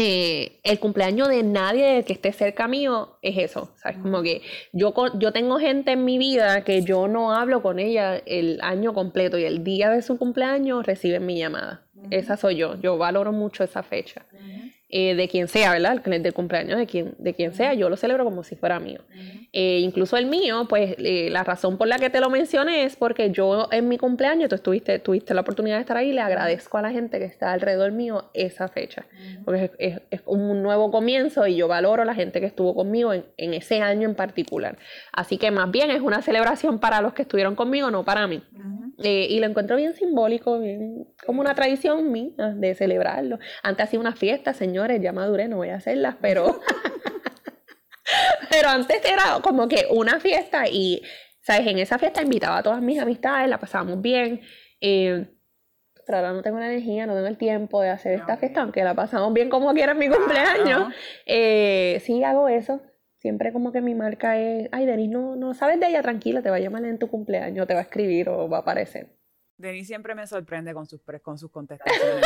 Speaker 1: Eh, el cumpleaños de nadie que esté cerca mío es eso, ¿sabes? Como que yo, yo tengo gente en mi vida que yo no hablo con ella el año completo y el día de su cumpleaños reciben mi llamada. Esa soy yo, yo valoro mucho esa fecha. Eh, de quien sea, ¿verdad? El del cumpleaños de quien, de quien sea, yo lo celebro como si fuera mío. Eh, incluso el mío, pues eh, la razón por la que te lo mencioné es porque yo en mi cumpleaños, tú estuviste, tuviste la oportunidad de estar ahí, le agradezco a la gente que está alrededor mío esa fecha, porque es, un nuevo comienzo y yo valoro a la gente que estuvo conmigo en, en, ese año en particular. Así que más bien es una celebración para los que estuvieron conmigo, no para mí. Y lo encuentro bien simbólico, bien como una tradición mía de celebrarlo. Antes hacía una fiesta, señor ya maduré, no voy a hacerlas, pero... pero antes era como que una fiesta y, ¿sabes? En esa fiesta invitaba a todas mis amistades, la pasábamos bien. Eh, pero ahora no tengo la energía, no tengo el tiempo de hacer esta fiesta, aunque la pasamos bien como quiera en mi cumpleaños. Eh, sí, hago eso. Siempre como que mi marca es, ay, Denis, no, no sabes de ella, tranquila, te va a llamar en tu cumpleaños, te va a escribir o va a aparecer.
Speaker 2: Denis siempre me sorprende con sus, con sus contestaciones.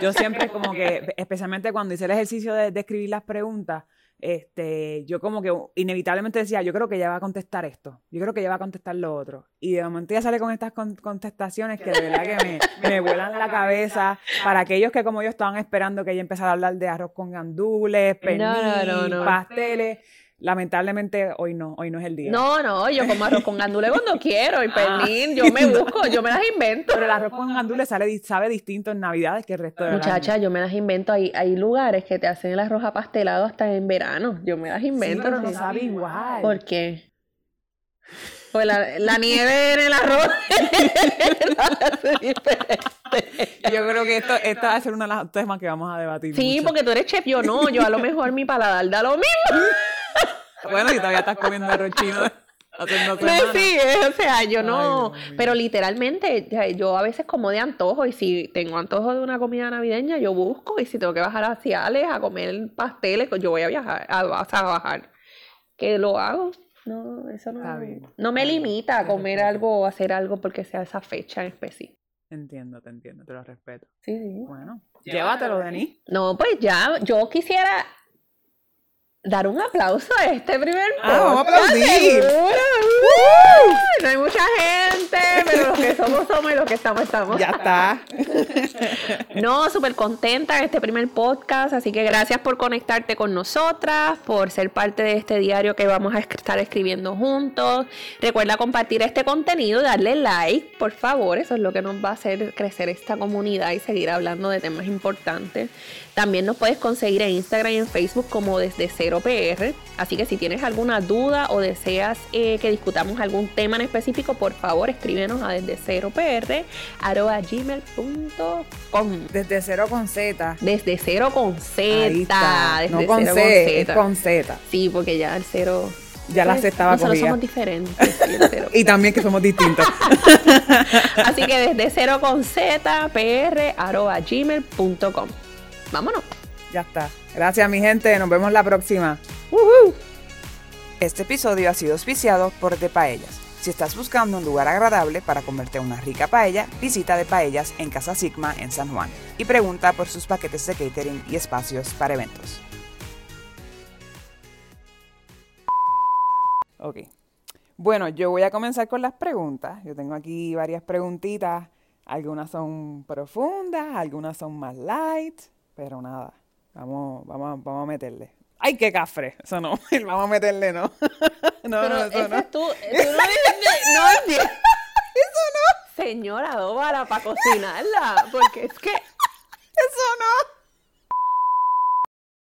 Speaker 2: yo siempre como que, especialmente cuando hice el ejercicio de, escribir las preguntas, este, yo como que inevitablemente decía, yo creo que ella va a contestar esto, yo creo que ella va a contestar lo otro. Y de momento ya sale con estas contestaciones que de verdad que me, me vuelan la cabeza. Para aquellos que como yo estaban esperando que ella empezara a hablar de arroz con gandules, pernil, pasteles Lamentablemente hoy no, hoy no es el día.
Speaker 1: No, no, yo como arroz con gandules cuando quiero y ah. pernil, yo me busco, yo me las invento.
Speaker 2: Pero el arroz con gandules sale, sabe distinto en Navidades que el resto de
Speaker 1: Muchacha, yo me las invento. Hay, hay lugares que te hacen el arroz apastelado hasta en verano. Yo me las invento.
Speaker 2: pero no sabe igual.
Speaker 1: ¿Por qué? Pues la, la nieve en el arroz.
Speaker 2: yo creo que esto, esta va a ser uno de los temas que vamos a debatir.
Speaker 1: Sí, porque tú eres chef, yo no. Yo a lo mejor mi paladar da lo mismo.
Speaker 2: Bueno, y todavía estás comiendo arroz chino.
Speaker 1: sí, o sea, yo no, pero literalmente yo a veces como de antojo y si tengo antojo de una comida navideña yo busco y si tengo que bajar a Ciales a comer pasteles, pues yo voy a viajar, a, a bajar, que lo hago. No, eso no, no me limita a comer algo o hacer algo porque sea esa fecha en específico.
Speaker 2: Entiendo, te entiendo, te lo respeto.
Speaker 1: Sí, sí.
Speaker 2: Bueno, llévatelo, Denis.
Speaker 1: No, pues ya, yo quisiera dar un aplauso a este primer podcast.
Speaker 2: Ah, vamos a aplaudir.
Speaker 1: no hay mucha gente, pero los que somos, somos y los que estamos, estamos.
Speaker 2: Ya está.
Speaker 1: no, súper contenta en este primer podcast, así que gracias por conectarte con nosotras, por ser parte de este diario que vamos a estar escribiendo juntos. Recuerda compartir este contenido, darle like, por favor, eso es lo que nos va a hacer crecer esta comunidad y seguir hablando de temas importantes. También nos puedes conseguir en Instagram y en Facebook como desde cero PR. Así que si tienes alguna duda o deseas eh, que discutamos algún tema en específico, por favor escríbenos a desde cero PR gmail.com.
Speaker 2: Desde cero con Z.
Speaker 1: Desde cero con Z.
Speaker 2: no con C, con Z.
Speaker 1: Sí, porque ya el cero
Speaker 2: ya la C estaba
Speaker 1: Nosotros somos diferentes.
Speaker 2: y también que somos distintos.
Speaker 1: Así que desde cero con Z, PR, gmail.com. Vámonos.
Speaker 2: Ya está. Gracias, mi gente. Nos vemos la próxima. Este episodio ha sido auspiciado por De Paellas. Si estás buscando un lugar agradable para comerte una rica paella, visita De Paellas en Casa Sigma en San Juan y pregunta por sus paquetes de catering y espacios para eventos. Ok. Bueno, yo voy a comenzar con las preguntas. Yo tengo aquí varias preguntitas. Algunas son profundas, algunas son más light. Pero nada, vamos, vamos, vamos a meterle. ¡Ay, qué cafre! Eso no, vamos a meterle, no.
Speaker 1: no Pero eso no. Eh, tú, no no. Eso no. Señora, adóbala para cocinarla, porque es que... Eso no.